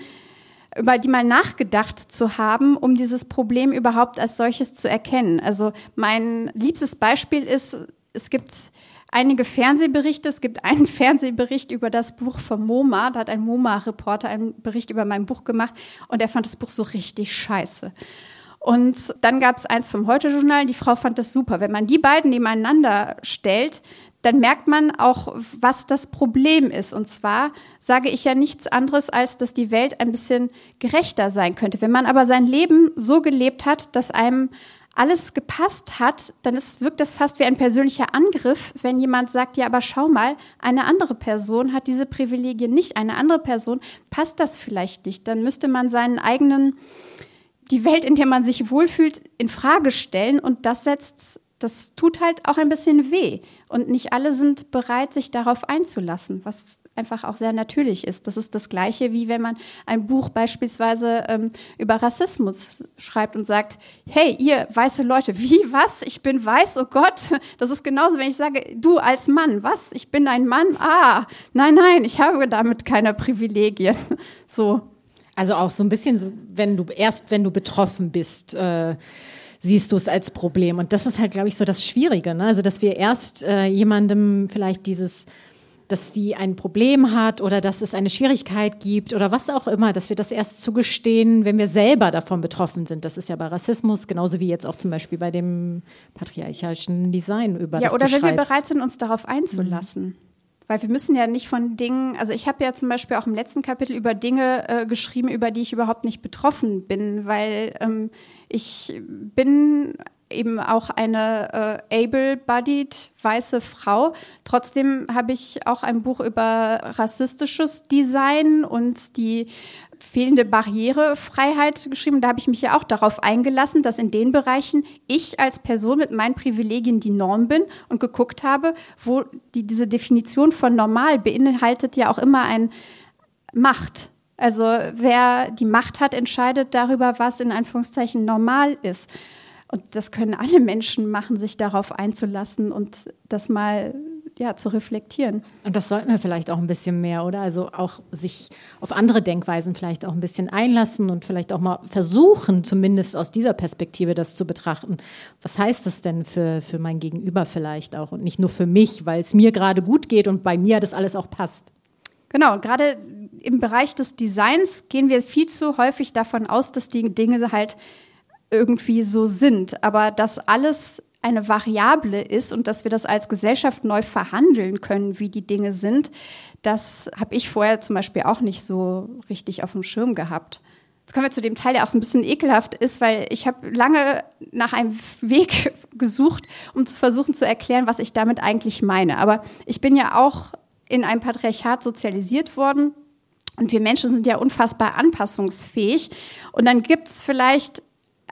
über die mal nachgedacht zu haben, um dieses Problem überhaupt als solches zu erkennen. Also mein liebstes Beispiel ist, es gibt einige Fernsehberichte. Es gibt einen <laughs> Fernsehbericht über das Buch von MoMA. Da hat ein MoMA-Reporter einen Bericht über mein Buch gemacht und er fand das Buch so richtig scheiße. Und dann gab es eins vom Heute-Journal, die Frau fand das super. Wenn man die beiden nebeneinander stellt, dann merkt man auch, was das Problem ist. Und zwar sage ich ja nichts anderes, als dass die Welt ein bisschen gerechter sein könnte. Wenn man aber sein Leben so gelebt hat, dass einem alles gepasst hat, dann ist, wirkt das fast wie ein persönlicher Angriff, wenn jemand sagt, ja, aber schau mal, eine andere Person hat diese Privilegien nicht, eine andere Person passt das vielleicht nicht. Dann müsste man seinen eigenen, die Welt, in der man sich wohlfühlt, in Frage stellen und das setzt, das tut halt auch ein bisschen weh. Und nicht alle sind bereit, sich darauf einzulassen, was einfach auch sehr natürlich ist. Das ist das Gleiche, wie wenn man ein Buch beispielsweise ähm, über Rassismus schreibt und sagt, hey, ihr weiße Leute, wie, was? Ich bin weiß, oh Gott. Das ist genauso, wenn ich sage, du als Mann, was? Ich bin ein Mann? Ah, nein, nein, ich habe damit keine Privilegien. <laughs> So. Also auch so ein bisschen so, wenn du erst, wenn du betroffen bist, äh, siehst du es als Problem. Und das ist halt, glaube ich, so das Schwierige. Ne? Also, dass wir erst äh, jemandem vielleicht dieses dass sie ein Problem hat oder dass es eine Schwierigkeit gibt oder was auch immer, dass wir das erst zugestehen, wenn wir selber davon betroffen sind. Das ist ja bei Rassismus genauso wie jetzt auch zum Beispiel bei dem patriarchalischen Design über Ja, oder wenn wir bereit sind, uns darauf einzulassen. Mhm. Weil wir müssen ja nicht von Dingen, also ich habe ja zum Beispiel auch im letzten Kapitel über Dinge äh, geschrieben, über die ich überhaupt nicht betroffen bin, weil ähm, ich bin eben auch eine äh, able-bodied weiße Frau. Trotzdem habe ich auch ein Buch über rassistisches Design und die fehlende Barrierefreiheit geschrieben. Da habe ich mich ja auch darauf eingelassen, dass in den Bereichen ich als Person mit meinen Privilegien die Norm bin und geguckt habe, wo die, diese Definition von normal beinhaltet ja auch immer ein Macht. Also wer die Macht hat, entscheidet darüber, was in Anführungszeichen normal ist. Und das können alle Menschen machen, sich darauf einzulassen und das mal ja, zu reflektieren. Und das sollten wir vielleicht auch ein bisschen mehr, oder? Also auch sich auf andere Denkweisen vielleicht auch ein bisschen einlassen und vielleicht auch mal versuchen, zumindest aus dieser Perspektive das zu betrachten. Was heißt das denn für, für mein Gegenüber vielleicht auch und nicht nur für mich, weil es mir gerade gut geht und bei mir das alles auch passt? Genau, gerade im Bereich des Designs gehen wir viel zu häufig davon aus, dass die Dinge halt irgendwie so sind. Aber dass alles eine Variable ist und dass wir das als Gesellschaft neu verhandeln können, wie die Dinge sind, das habe ich vorher zum Beispiel auch nicht so richtig auf dem Schirm gehabt. Jetzt kommen wir zu dem Teil, der auch so ein bisschen ekelhaft ist, weil ich habe lange nach einem Weg <laughs> gesucht, um zu versuchen zu erklären, was ich damit eigentlich meine. Aber ich bin ja auch in einem Patriarchat sozialisiert worden und wir Menschen sind ja unfassbar anpassungsfähig. Und dann gibt es vielleicht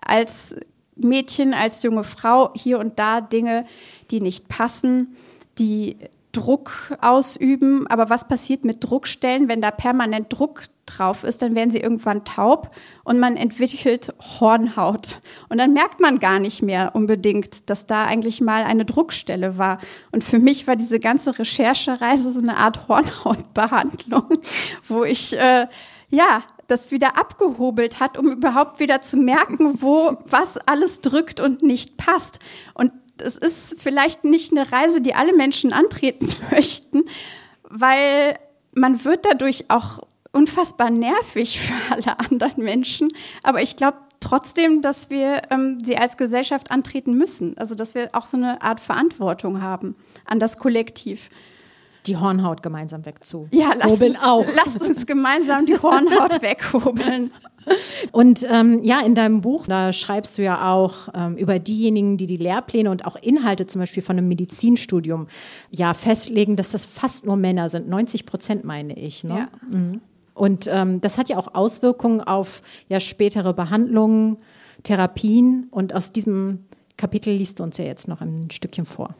als Mädchen, als junge Frau hier und da Dinge, die nicht passen, die Druck ausüben. Aber was passiert mit Druckstellen, wenn da permanent Druck drauf ist, dann werden sie irgendwann taub und man entwickelt Hornhaut. Und dann merkt man gar nicht mehr unbedingt, dass da eigentlich mal eine Druckstelle war. Und für mich war diese ganze Recherchereise so eine Art Hornhautbehandlung, <laughs> wo ich äh, ja das wieder abgehobelt hat, um überhaupt wieder zu merken, wo was alles drückt und nicht passt. Und es ist vielleicht nicht eine Reise, die alle Menschen antreten <laughs> möchten, weil man wird dadurch auch unfassbar nervig für alle anderen Menschen. Aber ich glaube trotzdem, dass wir ähm, sie als Gesellschaft antreten müssen. Also dass wir auch so eine Art Verantwortung haben an das Kollektiv die Hornhaut gemeinsam wegzu. Ja, lasst, auch. <laughs> lasst uns gemeinsam die Hornhaut <laughs> weghobeln. Und ähm, ja, in deinem Buch, da schreibst du ja auch ähm, über diejenigen, die die Lehrpläne und auch Inhalte zum Beispiel von einem Medizinstudium ja festlegen, dass das fast nur Männer sind. 90 Prozent meine ich. Ne? Ja. Mhm. Und ähm, das hat ja auch Auswirkungen auf ja spätere Behandlungen, Therapien. Und aus diesem Kapitel liest du uns ja jetzt noch ein Stückchen vor.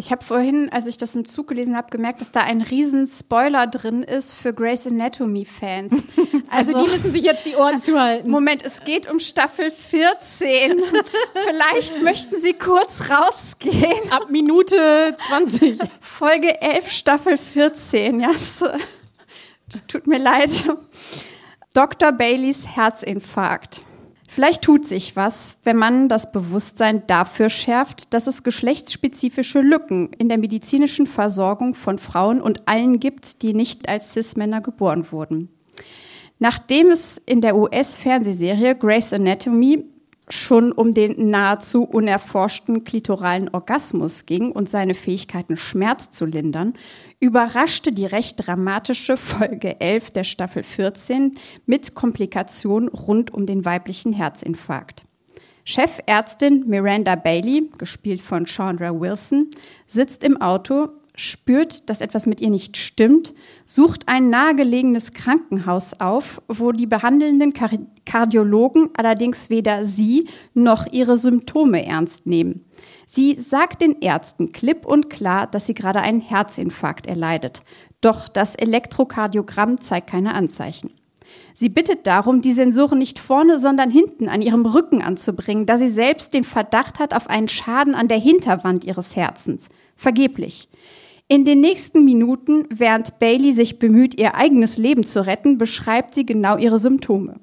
Ich habe vorhin, als ich das im Zug gelesen habe, gemerkt, dass da ein riesen Spoiler drin ist für Grey's Anatomy-Fans. Also, <laughs> also, die müssen sich jetzt die Ohren <laughs> zuhalten. Moment, es geht um Staffel 14. <laughs> Vielleicht möchten Sie kurz rausgehen. Ab Minute 20. Folge 11, Staffel 14. Ja, es, tut mir leid. Dr. Baileys Herzinfarkt. Vielleicht tut sich was, wenn man das Bewusstsein dafür schärft, dass es geschlechtsspezifische Lücken in der medizinischen Versorgung von Frauen und allen gibt, die nicht als Cis-Männer geboren wurden. Nachdem es in der US-Fernsehserie Grey's Anatomy schon um den nahezu unerforschten klitoralen Orgasmus ging und seine Fähigkeiten, Schmerz zu lindern, überraschte die recht dramatische Folge 11 der Staffel 14 mit Komplikationen rund um den weiblichen Herzinfarkt. Chefärztin Miranda Bailey, gespielt von Chandra Wilson, sitzt im Auto spürt, dass etwas mit ihr nicht stimmt, sucht ein nahegelegenes Krankenhaus auf, wo die behandelnden Kardiologen allerdings weder sie noch ihre Symptome ernst nehmen. Sie sagt den Ärzten klipp und klar, dass sie gerade einen Herzinfarkt erleidet. Doch das Elektrokardiogramm zeigt keine Anzeichen. Sie bittet darum, die Sensoren nicht vorne, sondern hinten an ihrem Rücken anzubringen, da sie selbst den Verdacht hat auf einen Schaden an der Hinterwand ihres Herzens. Vergeblich. In den nächsten Minuten, während Bailey sich bemüht, ihr eigenes Leben zu retten, beschreibt sie genau ihre Symptome.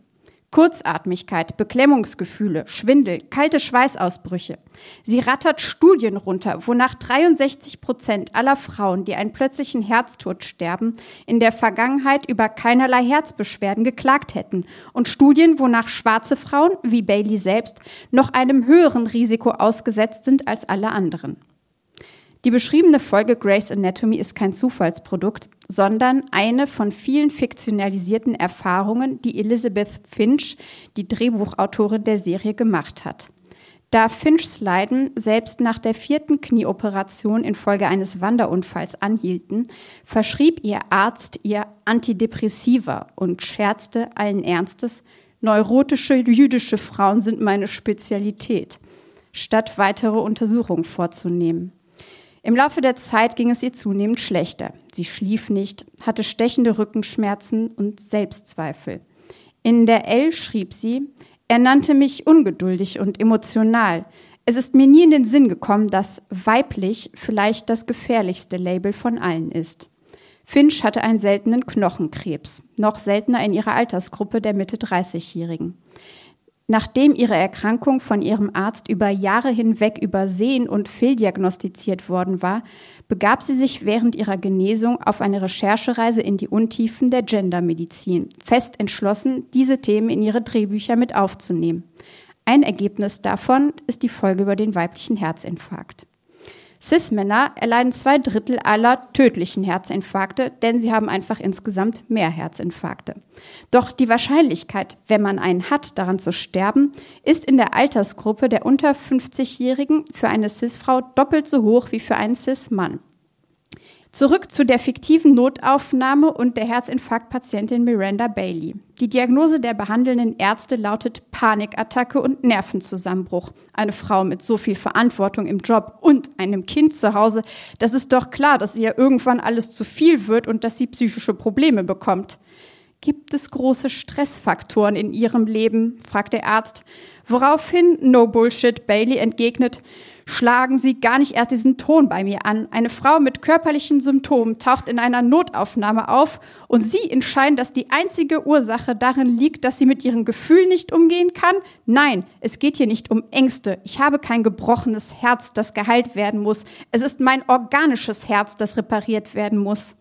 Kurzatmigkeit, Beklemmungsgefühle, Schwindel, kalte Schweißausbrüche. Sie rattert Studien runter, wonach 63 Prozent aller Frauen, die einen plötzlichen Herztod sterben, in der Vergangenheit über keinerlei Herzbeschwerden geklagt hätten. Und Studien, wonach schwarze Frauen, wie Bailey selbst, noch einem höheren Risiko ausgesetzt sind als alle anderen. Die beschriebene Folge Grey's Anatomy ist kein Zufallsprodukt, sondern eine von vielen fiktionalisierten Erfahrungen, die Elizabeth Finch, die Drehbuchautorin der Serie, gemacht hat. Da Finchs Leiden selbst nach der vierten Knieoperation infolge eines Wanderunfalls anhielten, verschrieb ihr Arzt ihr Antidepressiva und scherzte allen Ernstes, neurotische jüdische Frauen sind meine Spezialität, statt weitere Untersuchungen vorzunehmen. Im Laufe der Zeit ging es ihr zunehmend schlechter. Sie schlief nicht, hatte stechende Rückenschmerzen und Selbstzweifel. In der L schrieb sie, er nannte mich ungeduldig und emotional. Es ist mir nie in den Sinn gekommen, dass weiblich vielleicht das gefährlichste Label von allen ist. Finch hatte einen seltenen Knochenkrebs, noch seltener in ihrer Altersgruppe der Mitte 30-Jährigen. Nachdem ihre Erkrankung von ihrem Arzt über Jahre hinweg übersehen und fehldiagnostiziert worden war, begab sie sich während ihrer Genesung auf eine Recherchereise in die Untiefen der Gendermedizin, fest entschlossen, diese Themen in ihre Drehbücher mit aufzunehmen. Ein Ergebnis davon ist die Folge über den weiblichen Herzinfarkt. Cis-Männer erleiden zwei Drittel aller tödlichen Herzinfarkte, denn sie haben einfach insgesamt mehr Herzinfarkte. Doch die Wahrscheinlichkeit, wenn man einen hat, daran zu sterben, ist in der Altersgruppe der unter 50-Jährigen für eine Cis-Frau doppelt so hoch wie für einen Cis-Mann. Zurück zu der fiktiven Notaufnahme und der Herzinfarktpatientin Miranda Bailey. Die Diagnose der behandelnden Ärzte lautet Panikattacke und Nervenzusammenbruch. Eine Frau mit so viel Verantwortung im Job und einem Kind zu Hause, das ist doch klar, dass ihr irgendwann alles zu viel wird und dass sie psychische Probleme bekommt. Gibt es große Stressfaktoren in ihrem Leben? fragt der Arzt. Woraufhin No Bullshit Bailey entgegnet, schlagen Sie gar nicht erst diesen Ton bei mir an. Eine Frau mit körperlichen Symptomen taucht in einer Notaufnahme auf und Sie entscheiden, dass die einzige Ursache darin liegt, dass sie mit ihren Gefühlen nicht umgehen kann? Nein, es geht hier nicht um Ängste. Ich habe kein gebrochenes Herz, das geheilt werden muss. Es ist mein organisches Herz, das repariert werden muss.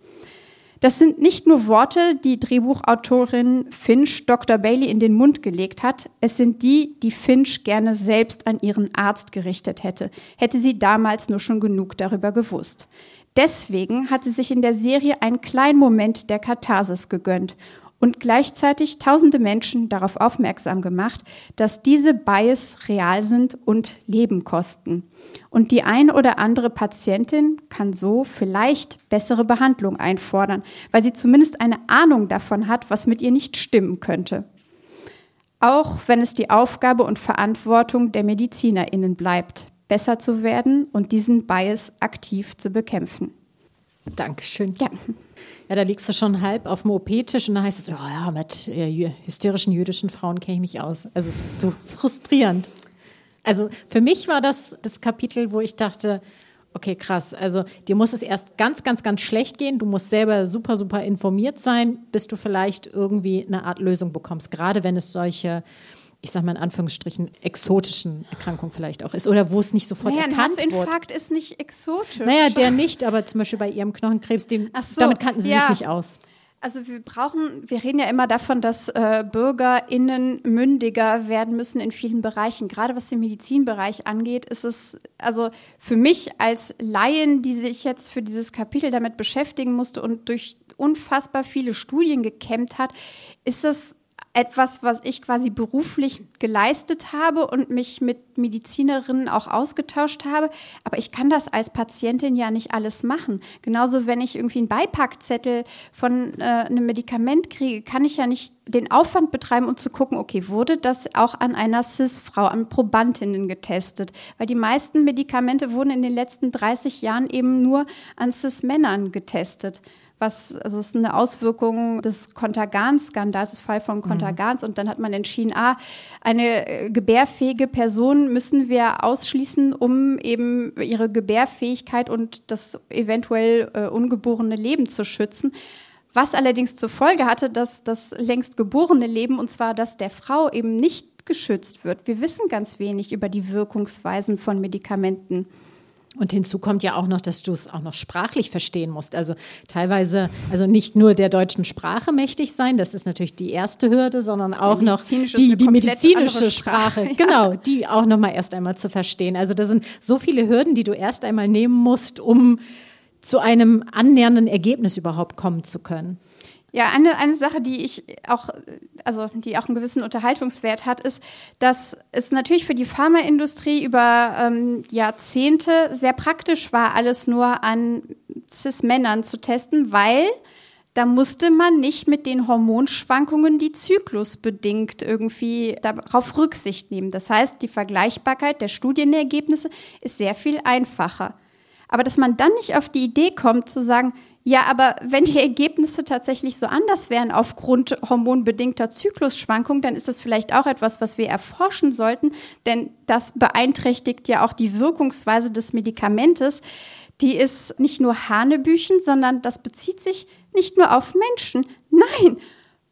Das sind nicht nur Worte, die Drehbuchautorin Finch Dr. Bailey in den Mund gelegt hat, es sind die, die Finch gerne selbst an ihren Arzt gerichtet hätte, hätte sie damals nur schon genug darüber gewusst. Deswegen hat sie sich in der Serie einen kleinen Moment der Katharsis gegönnt und gleichzeitig tausende Menschen darauf aufmerksam gemacht, dass diese Bias real sind und Leben kosten. Und die ein oder andere Patientin kann so vielleicht bessere Behandlung einfordern, weil sie zumindest eine Ahnung davon hat, was mit ihr nicht stimmen könnte. Auch wenn es die Aufgabe und Verantwortung der MedizinerInnen bleibt, besser zu werden und diesen Bias aktiv zu bekämpfen. Dankeschön. Ja. Ja, da liegst du schon halb auf dem OP-Tisch und da heißt es, oh ja, mit äh, hysterischen jüdischen Frauen kenne ich mich aus. Also es ist so <laughs> frustrierend. Also für mich war das das Kapitel, wo ich dachte, okay, krass, also dir muss es erst ganz, ganz, ganz schlecht gehen. Du musst selber super, super informiert sein, bis du vielleicht irgendwie eine Art Lösung bekommst. Gerade wenn es solche ich sage mal in Anführungsstrichen, exotischen Erkrankung vielleicht auch ist oder wo es nicht sofort naja, erkannt ein Herzinfarkt ist nicht exotisch. Naja, der nicht, aber zum Beispiel bei ihrem Knochenkrebs, dem, so, damit kannten sie ja. sich nicht aus. Also wir brauchen, wir reden ja immer davon, dass äh, BürgerInnen mündiger werden müssen in vielen Bereichen. Gerade was den Medizinbereich angeht, ist es, also für mich als Laien, die sich jetzt für dieses Kapitel damit beschäftigen musste und durch unfassbar viele Studien gekämmt hat, ist das etwas, was ich quasi beruflich geleistet habe und mich mit Medizinerinnen auch ausgetauscht habe. Aber ich kann das als Patientin ja nicht alles machen. Genauso, wenn ich irgendwie einen Beipackzettel von äh, einem Medikament kriege, kann ich ja nicht den Aufwand betreiben, um zu gucken, okay, wurde das auch an einer CIS-Frau, an Probandinnen getestet? Weil die meisten Medikamente wurden in den letzten 30 Jahren eben nur an CIS-Männern getestet was, also es ist eine Auswirkung des Kontergan-Skandals, des Fall von Kontergans. Mhm. Und dann hat man entschieden, ah, eine äh, gebärfähige Person müssen wir ausschließen, um eben ihre Gebärfähigkeit und das eventuell äh, ungeborene Leben zu schützen. Was allerdings zur Folge hatte, dass das längst geborene Leben, und zwar das der Frau, eben nicht geschützt wird. Wir wissen ganz wenig über die Wirkungsweisen von Medikamenten. Und hinzu kommt ja auch noch, dass du es auch noch sprachlich verstehen musst. Also teilweise, also nicht nur der deutschen Sprache mächtig sein, das ist natürlich die erste Hürde, sondern auch noch die, die medizinische Sprache, Sprache. genau, die auch noch mal erst einmal zu verstehen. Also da sind so viele Hürden, die du erst einmal nehmen musst, um zu einem annähernden Ergebnis überhaupt kommen zu können. Ja, eine, eine Sache, die ich auch, also die auch einen gewissen Unterhaltungswert hat, ist, dass es natürlich für die Pharmaindustrie über ähm, Jahrzehnte sehr praktisch war, alles nur an Cis-Männern zu testen, weil da musste man nicht mit den Hormonschwankungen, die zyklusbedingt irgendwie darauf Rücksicht nehmen. Das heißt, die Vergleichbarkeit der Studienergebnisse ist sehr viel einfacher. Aber dass man dann nicht auf die Idee kommt zu sagen, ja, aber wenn die Ergebnisse tatsächlich so anders wären aufgrund hormonbedingter Zyklusschwankungen, dann ist das vielleicht auch etwas, was wir erforschen sollten, denn das beeinträchtigt ja auch die Wirkungsweise des Medikamentes. Die ist nicht nur Hanebüchen, sondern das bezieht sich nicht nur auf Menschen. Nein,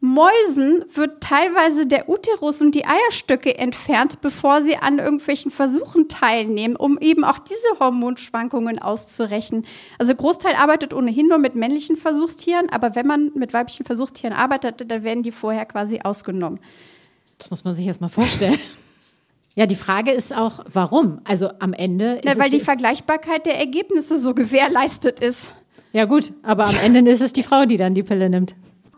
Mäusen wird teilweise der Uterus und die Eierstöcke entfernt, bevor sie an irgendwelchen Versuchen teilnehmen, um eben auch diese Hormonschwankungen auszurechnen. Also Großteil arbeitet ohnehin nur mit männlichen Versuchstieren, aber wenn man mit weiblichen Versuchstieren arbeitet, dann werden die vorher quasi ausgenommen. Das muss man sich erst mal vorstellen. Ja, die Frage ist auch, warum? Also am Ende. Ja, weil die Vergleichbarkeit der Ergebnisse so gewährleistet ist. Ja, gut, aber am Ende ist es die Frau, die dann die Pille nimmt.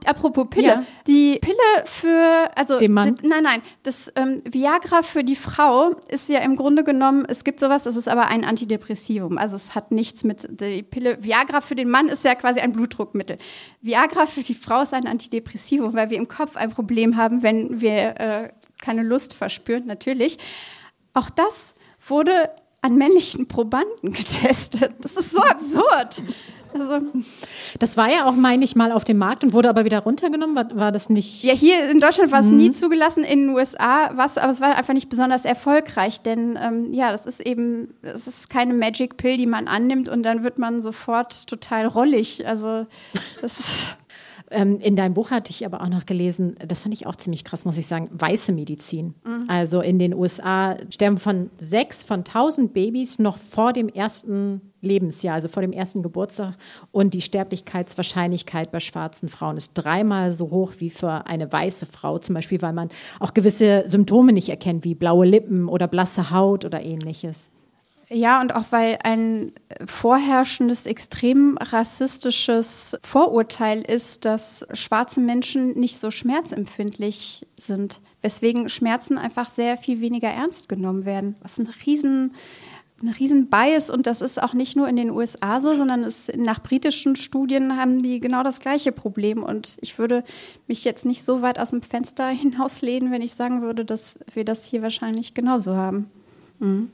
Apropos Pille. Ja. Die Pille für, also, Den Mann? nein, nein, das ähm, Viagra für die Frau ist ja im Grunde genommen, es gibt sowas, das ist aber ein Antidepressivum. Also es hat nichts mit, die Pille, Viagra für den Mann ist ja quasi ein Blutdruckmittel. Viagra für die Frau ist ein Antidepressivum, weil wir im Kopf ein Problem haben, wenn wir äh, keine Lust verspüren, natürlich. Auch das wurde an männlichen Probanden <laughs> getestet. Das ist so absurd. Also, das war ja auch, meine ich, mal auf dem Markt und wurde aber wieder runtergenommen. War, war das nicht? Ja, hier in Deutschland war es mhm. nie zugelassen, in den USA war es, aber es war einfach nicht besonders erfolgreich, denn ähm, ja, das ist eben, es ist keine Magic Pill, die man annimmt und dann wird man sofort total rollig. Also das ist ähm, in deinem Buch hatte ich aber auch noch gelesen, das fand ich auch ziemlich krass, muss ich sagen, weiße Medizin. Mhm. Also in den USA sterben von sechs von tausend Babys noch vor dem ersten Lebensjahr, also vor dem ersten Geburtstag. Und die Sterblichkeitswahrscheinlichkeit bei schwarzen Frauen ist dreimal so hoch wie für eine weiße Frau, zum Beispiel, weil man auch gewisse Symptome nicht erkennt, wie blaue Lippen oder blasse Haut oder ähnliches. Ja, und auch weil ein vorherrschendes, extrem rassistisches Vorurteil ist, dass schwarze Menschen nicht so schmerzempfindlich sind, weswegen Schmerzen einfach sehr viel weniger ernst genommen werden. Was ein riesen ein riesen Bias und das ist auch nicht nur in den USA so, sondern es, nach britischen Studien haben die genau das gleiche Problem und ich würde mich jetzt nicht so weit aus dem Fenster <laughs> hinauslehnen, wenn ich sagen würde, dass wir das hier wahrscheinlich genauso haben. Mhm.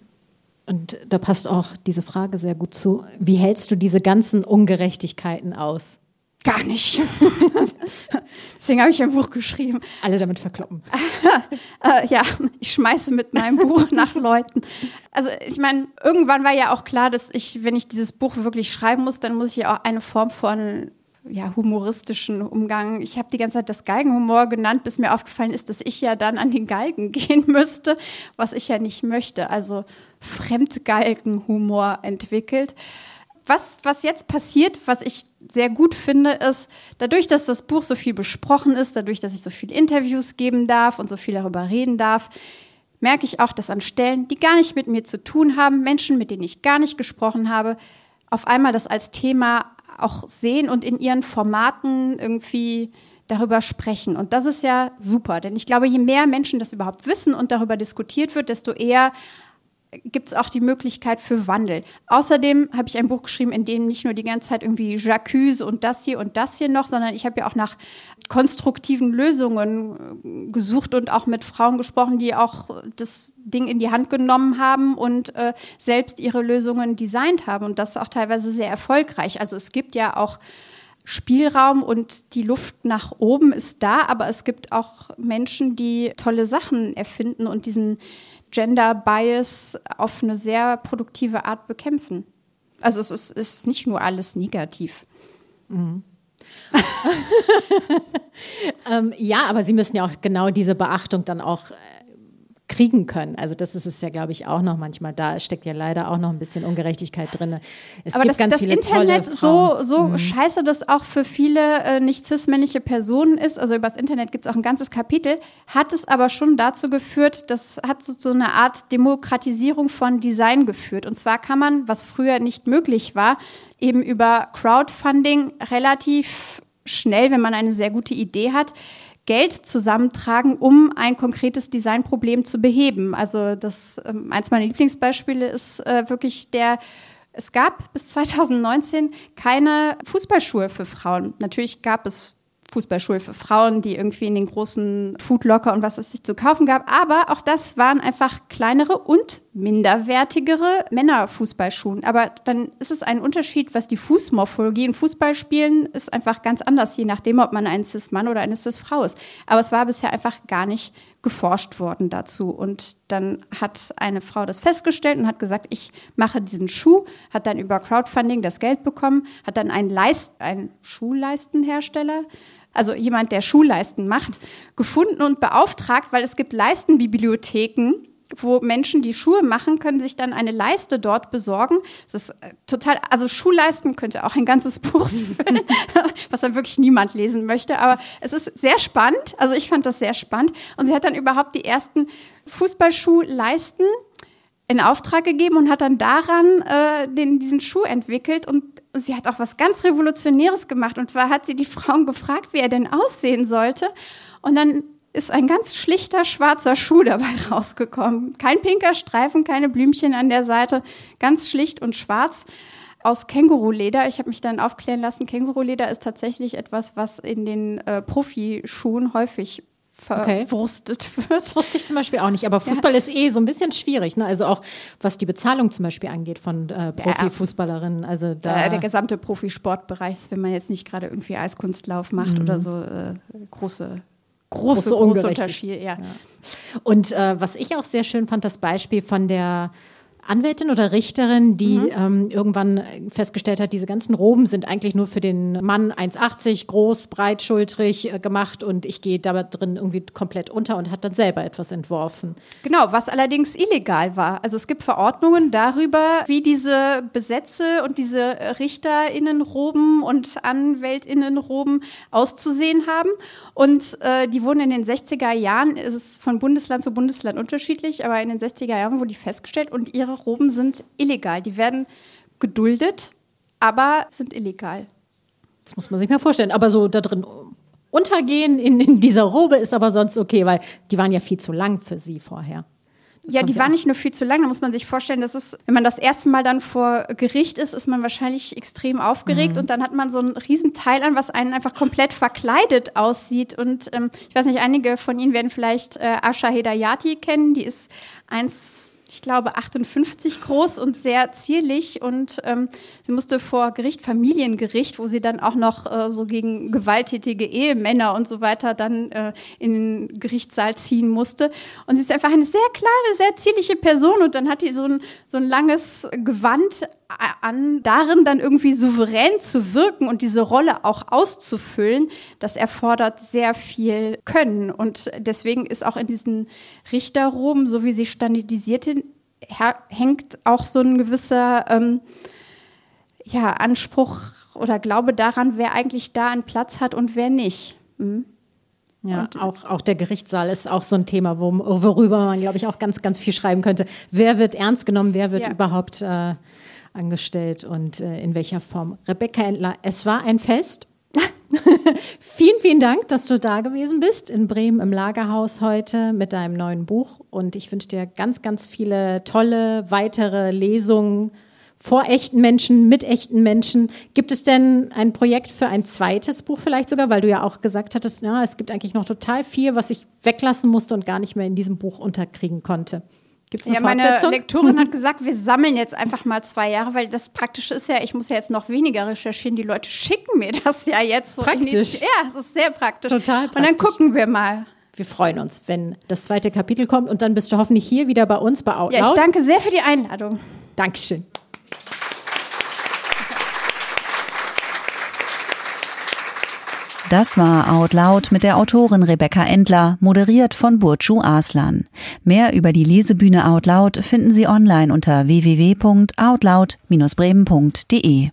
Und da passt auch diese Frage sehr gut zu. Wie hältst du diese ganzen Ungerechtigkeiten aus? Gar nicht. <laughs> Deswegen habe ich ein Buch geschrieben. Alle damit verkloppen. <laughs> äh, ja, ich schmeiße mit meinem Buch <laughs> nach Leuten. Also ich meine, irgendwann war ja auch klar, dass ich, wenn ich dieses Buch wirklich schreiben muss, dann muss ich ja auch eine Form von ja, humoristischen Umgang. Ich habe die ganze Zeit das Galgenhumor genannt, bis mir aufgefallen ist, dass ich ja dann an den Galgen <laughs> gehen müsste, was ich ja nicht möchte. Also Fremdgalgenhumor entwickelt. Was, was jetzt passiert, was ich sehr gut finde, ist, dadurch, dass das Buch so viel besprochen ist, dadurch, dass ich so viele Interviews geben darf und so viel darüber reden darf, merke ich auch, dass an Stellen, die gar nicht mit mir zu tun haben, Menschen, mit denen ich gar nicht gesprochen habe, auf einmal das als Thema auch sehen und in ihren Formaten irgendwie darüber sprechen. Und das ist ja super, denn ich glaube, je mehr Menschen das überhaupt wissen und darüber diskutiert wird, desto eher gibt es auch die Möglichkeit für Wandel. Außerdem habe ich ein Buch geschrieben, in dem nicht nur die ganze Zeit irgendwie Jacques und das hier und das hier noch, sondern ich habe ja auch nach konstruktiven Lösungen äh, gesucht und auch mit Frauen gesprochen, die auch das Ding in die Hand genommen haben und äh, selbst ihre Lösungen designt haben und das auch teilweise sehr erfolgreich. Also es gibt ja auch Spielraum und die Luft nach oben ist da, aber es gibt auch Menschen, die tolle Sachen erfinden und diesen Gender Bias auf eine sehr produktive Art bekämpfen. Also es ist, es ist nicht nur alles negativ. Mhm. <laughs> ähm, ja, aber Sie müssen ja auch genau diese Beachtung dann auch äh, kriegen können. Also das ist es ja, glaube ich, auch noch manchmal. Da steckt ja leider auch noch ein bisschen Ungerechtigkeit drin. Es aber gibt das, ganz das viele Internet tolle Frauen. so, so mhm. scheiße das auch für viele äh, nicht cis-männliche Personen ist, also über das Internet gibt es auch ein ganzes Kapitel, hat es aber schon dazu geführt, das hat so, so eine Art Demokratisierung von Design geführt. Und zwar kann man, was früher nicht möglich war, eben über Crowdfunding relativ schnell, wenn man eine sehr gute Idee hat, Geld zusammentragen, um ein konkretes Designproblem zu beheben. Also das ähm, eins meiner Lieblingsbeispiele ist äh, wirklich der es gab bis 2019 keine Fußballschuhe für Frauen. Natürlich gab es Fußballschuhe für Frauen, die irgendwie in den großen Foodlocker und was es sich zu kaufen gab. Aber auch das waren einfach kleinere und minderwertigere Männerfußballschuhe. Aber dann ist es ein Unterschied, was die Fußmorphologie in Fußballspielen ist einfach ganz anders, je nachdem, ob man ein Cis-Mann oder eine Cis-Frau ist. Aber es war bisher einfach gar nicht geforscht worden dazu. Und dann hat eine Frau das festgestellt und hat gesagt, ich mache diesen Schuh, hat dann über Crowdfunding das Geld bekommen, hat dann einen Leist, einen Schuhleistenhersteller also jemand, der Schulleisten macht, gefunden und beauftragt, weil es gibt Leistenbibliotheken, wo Menschen, die Schuhe machen, können sich dann eine Leiste dort besorgen. Das ist äh, total, also Schuhleisten könnte auch ein ganzes <laughs> Buch füllen, <laughs> was dann wirklich niemand lesen möchte. Aber es ist sehr spannend. Also ich fand das sehr spannend. Und sie hat dann überhaupt die ersten Fußballschuhleisten in Auftrag gegeben und hat dann daran äh, den, diesen Schuh entwickelt und sie hat auch was ganz Revolutionäres gemacht und zwar hat sie die Frauen gefragt, wie er denn aussehen sollte und dann ist ein ganz schlichter schwarzer Schuh dabei <laughs> rausgekommen. Kein pinker Streifen, keine Blümchen an der Seite, ganz schlicht und schwarz aus Känguruleder. Ich habe mich dann aufklären lassen, Känguruleder ist tatsächlich etwas, was in den äh, Profischuhen häufig verwurstet okay. <laughs> wird. Das wusste ich zum Beispiel auch nicht. Aber Fußball ja. ist eh so ein bisschen schwierig. Ne? Also auch was die Bezahlung zum Beispiel angeht von äh, Profifußballerinnen. Also da ja, der gesamte Profisportbereich, wenn man jetzt nicht gerade irgendwie Eiskunstlauf macht mhm. oder so äh, große große, große, Unterschiede. Ja. ja. Und äh, was ich auch sehr schön fand, das Beispiel von der Anwältin oder Richterin, die mhm. ähm, irgendwann festgestellt hat, diese ganzen Roben sind eigentlich nur für den Mann 1,80 groß, breitschultrig äh, gemacht und ich gehe da drin irgendwie komplett unter und hat dann selber etwas entworfen. Genau, was allerdings illegal war. Also es gibt Verordnungen darüber, wie diese Besätze und diese Richterinnenroben und Anwältinnenroben auszusehen haben. Und äh, die wurden in den 60er Jahren, es ist von Bundesland zu Bundesland unterschiedlich, aber in den 60er Jahren wurden die festgestellt und ihre Roben sind illegal. Die werden geduldet, aber sind illegal. Das muss man sich mal vorstellen. Aber so da drin untergehen in, in dieser Robe ist aber sonst okay, weil die waren ja viel zu lang für sie vorher. Das ja, die war nicht nur viel zu lang. Da muss man sich vorstellen, dass es, wenn man das erste Mal dann vor Gericht ist, ist man wahrscheinlich extrem aufgeregt mhm. und dann hat man so ein Riesenteil an, was einen einfach komplett verkleidet aussieht. Und ähm, ich weiß nicht, einige von Ihnen werden vielleicht äh, Asha Hedayati kennen. Die ist eins ich glaube, 58 groß und sehr zierlich. Und ähm, sie musste vor Gericht, Familiengericht, wo sie dann auch noch äh, so gegen gewalttätige Ehemänner und so weiter dann äh, in den Gerichtssaal ziehen musste. Und sie ist einfach eine sehr kleine, sehr zierliche Person. Und dann hat die so ein, so ein langes Gewand an, darin dann irgendwie souverän zu wirken und diese Rolle auch auszufüllen, das erfordert sehr viel Können. Und deswegen ist auch in diesen Richterroben, so wie sie standardisiert sind, hängt auch so ein gewisser ähm, ja, Anspruch oder Glaube daran, wer eigentlich da einen Platz hat und wer nicht. Mhm. Ja, und, auch, auch der Gerichtssaal ist auch so ein Thema, wo, worüber man, glaube ich, auch ganz, ganz viel schreiben könnte. Wer wird ernst genommen, wer wird ja. überhaupt äh, angestellt und äh, in welcher Form. Rebecca Endler, es war ein Fest. <laughs> vielen, vielen Dank, dass du da gewesen bist in Bremen im Lagerhaus heute mit deinem neuen Buch. Und ich wünsche dir ganz, ganz viele tolle weitere Lesungen vor echten Menschen, mit echten Menschen. Gibt es denn ein Projekt für ein zweites Buch vielleicht sogar, weil du ja auch gesagt hattest, ja, es gibt eigentlich noch total viel, was ich weglassen musste und gar nicht mehr in diesem Buch unterkriegen konnte. Gibt's eine ja, meine Lektorin hat <laughs> gesagt, wir sammeln jetzt einfach mal zwei Jahre, weil das Praktische ist ja, ich muss ja jetzt noch weniger recherchieren. Die Leute schicken mir <laughs> das ja jetzt so. Praktisch. ja, es ist sehr praktisch. Total praktisch. Und dann gucken wir mal. Wir freuen uns, wenn das zweite Kapitel kommt und dann bist du hoffentlich hier wieder bei uns bei Outloud. Ja, ich danke sehr für die Einladung. Dankeschön. Das war Out Loud mit der Autorin Rebecca Endler, moderiert von Burcu Aslan. Mehr über die Lesebühne Out Loud finden Sie online unter www.outloud-bremen.de.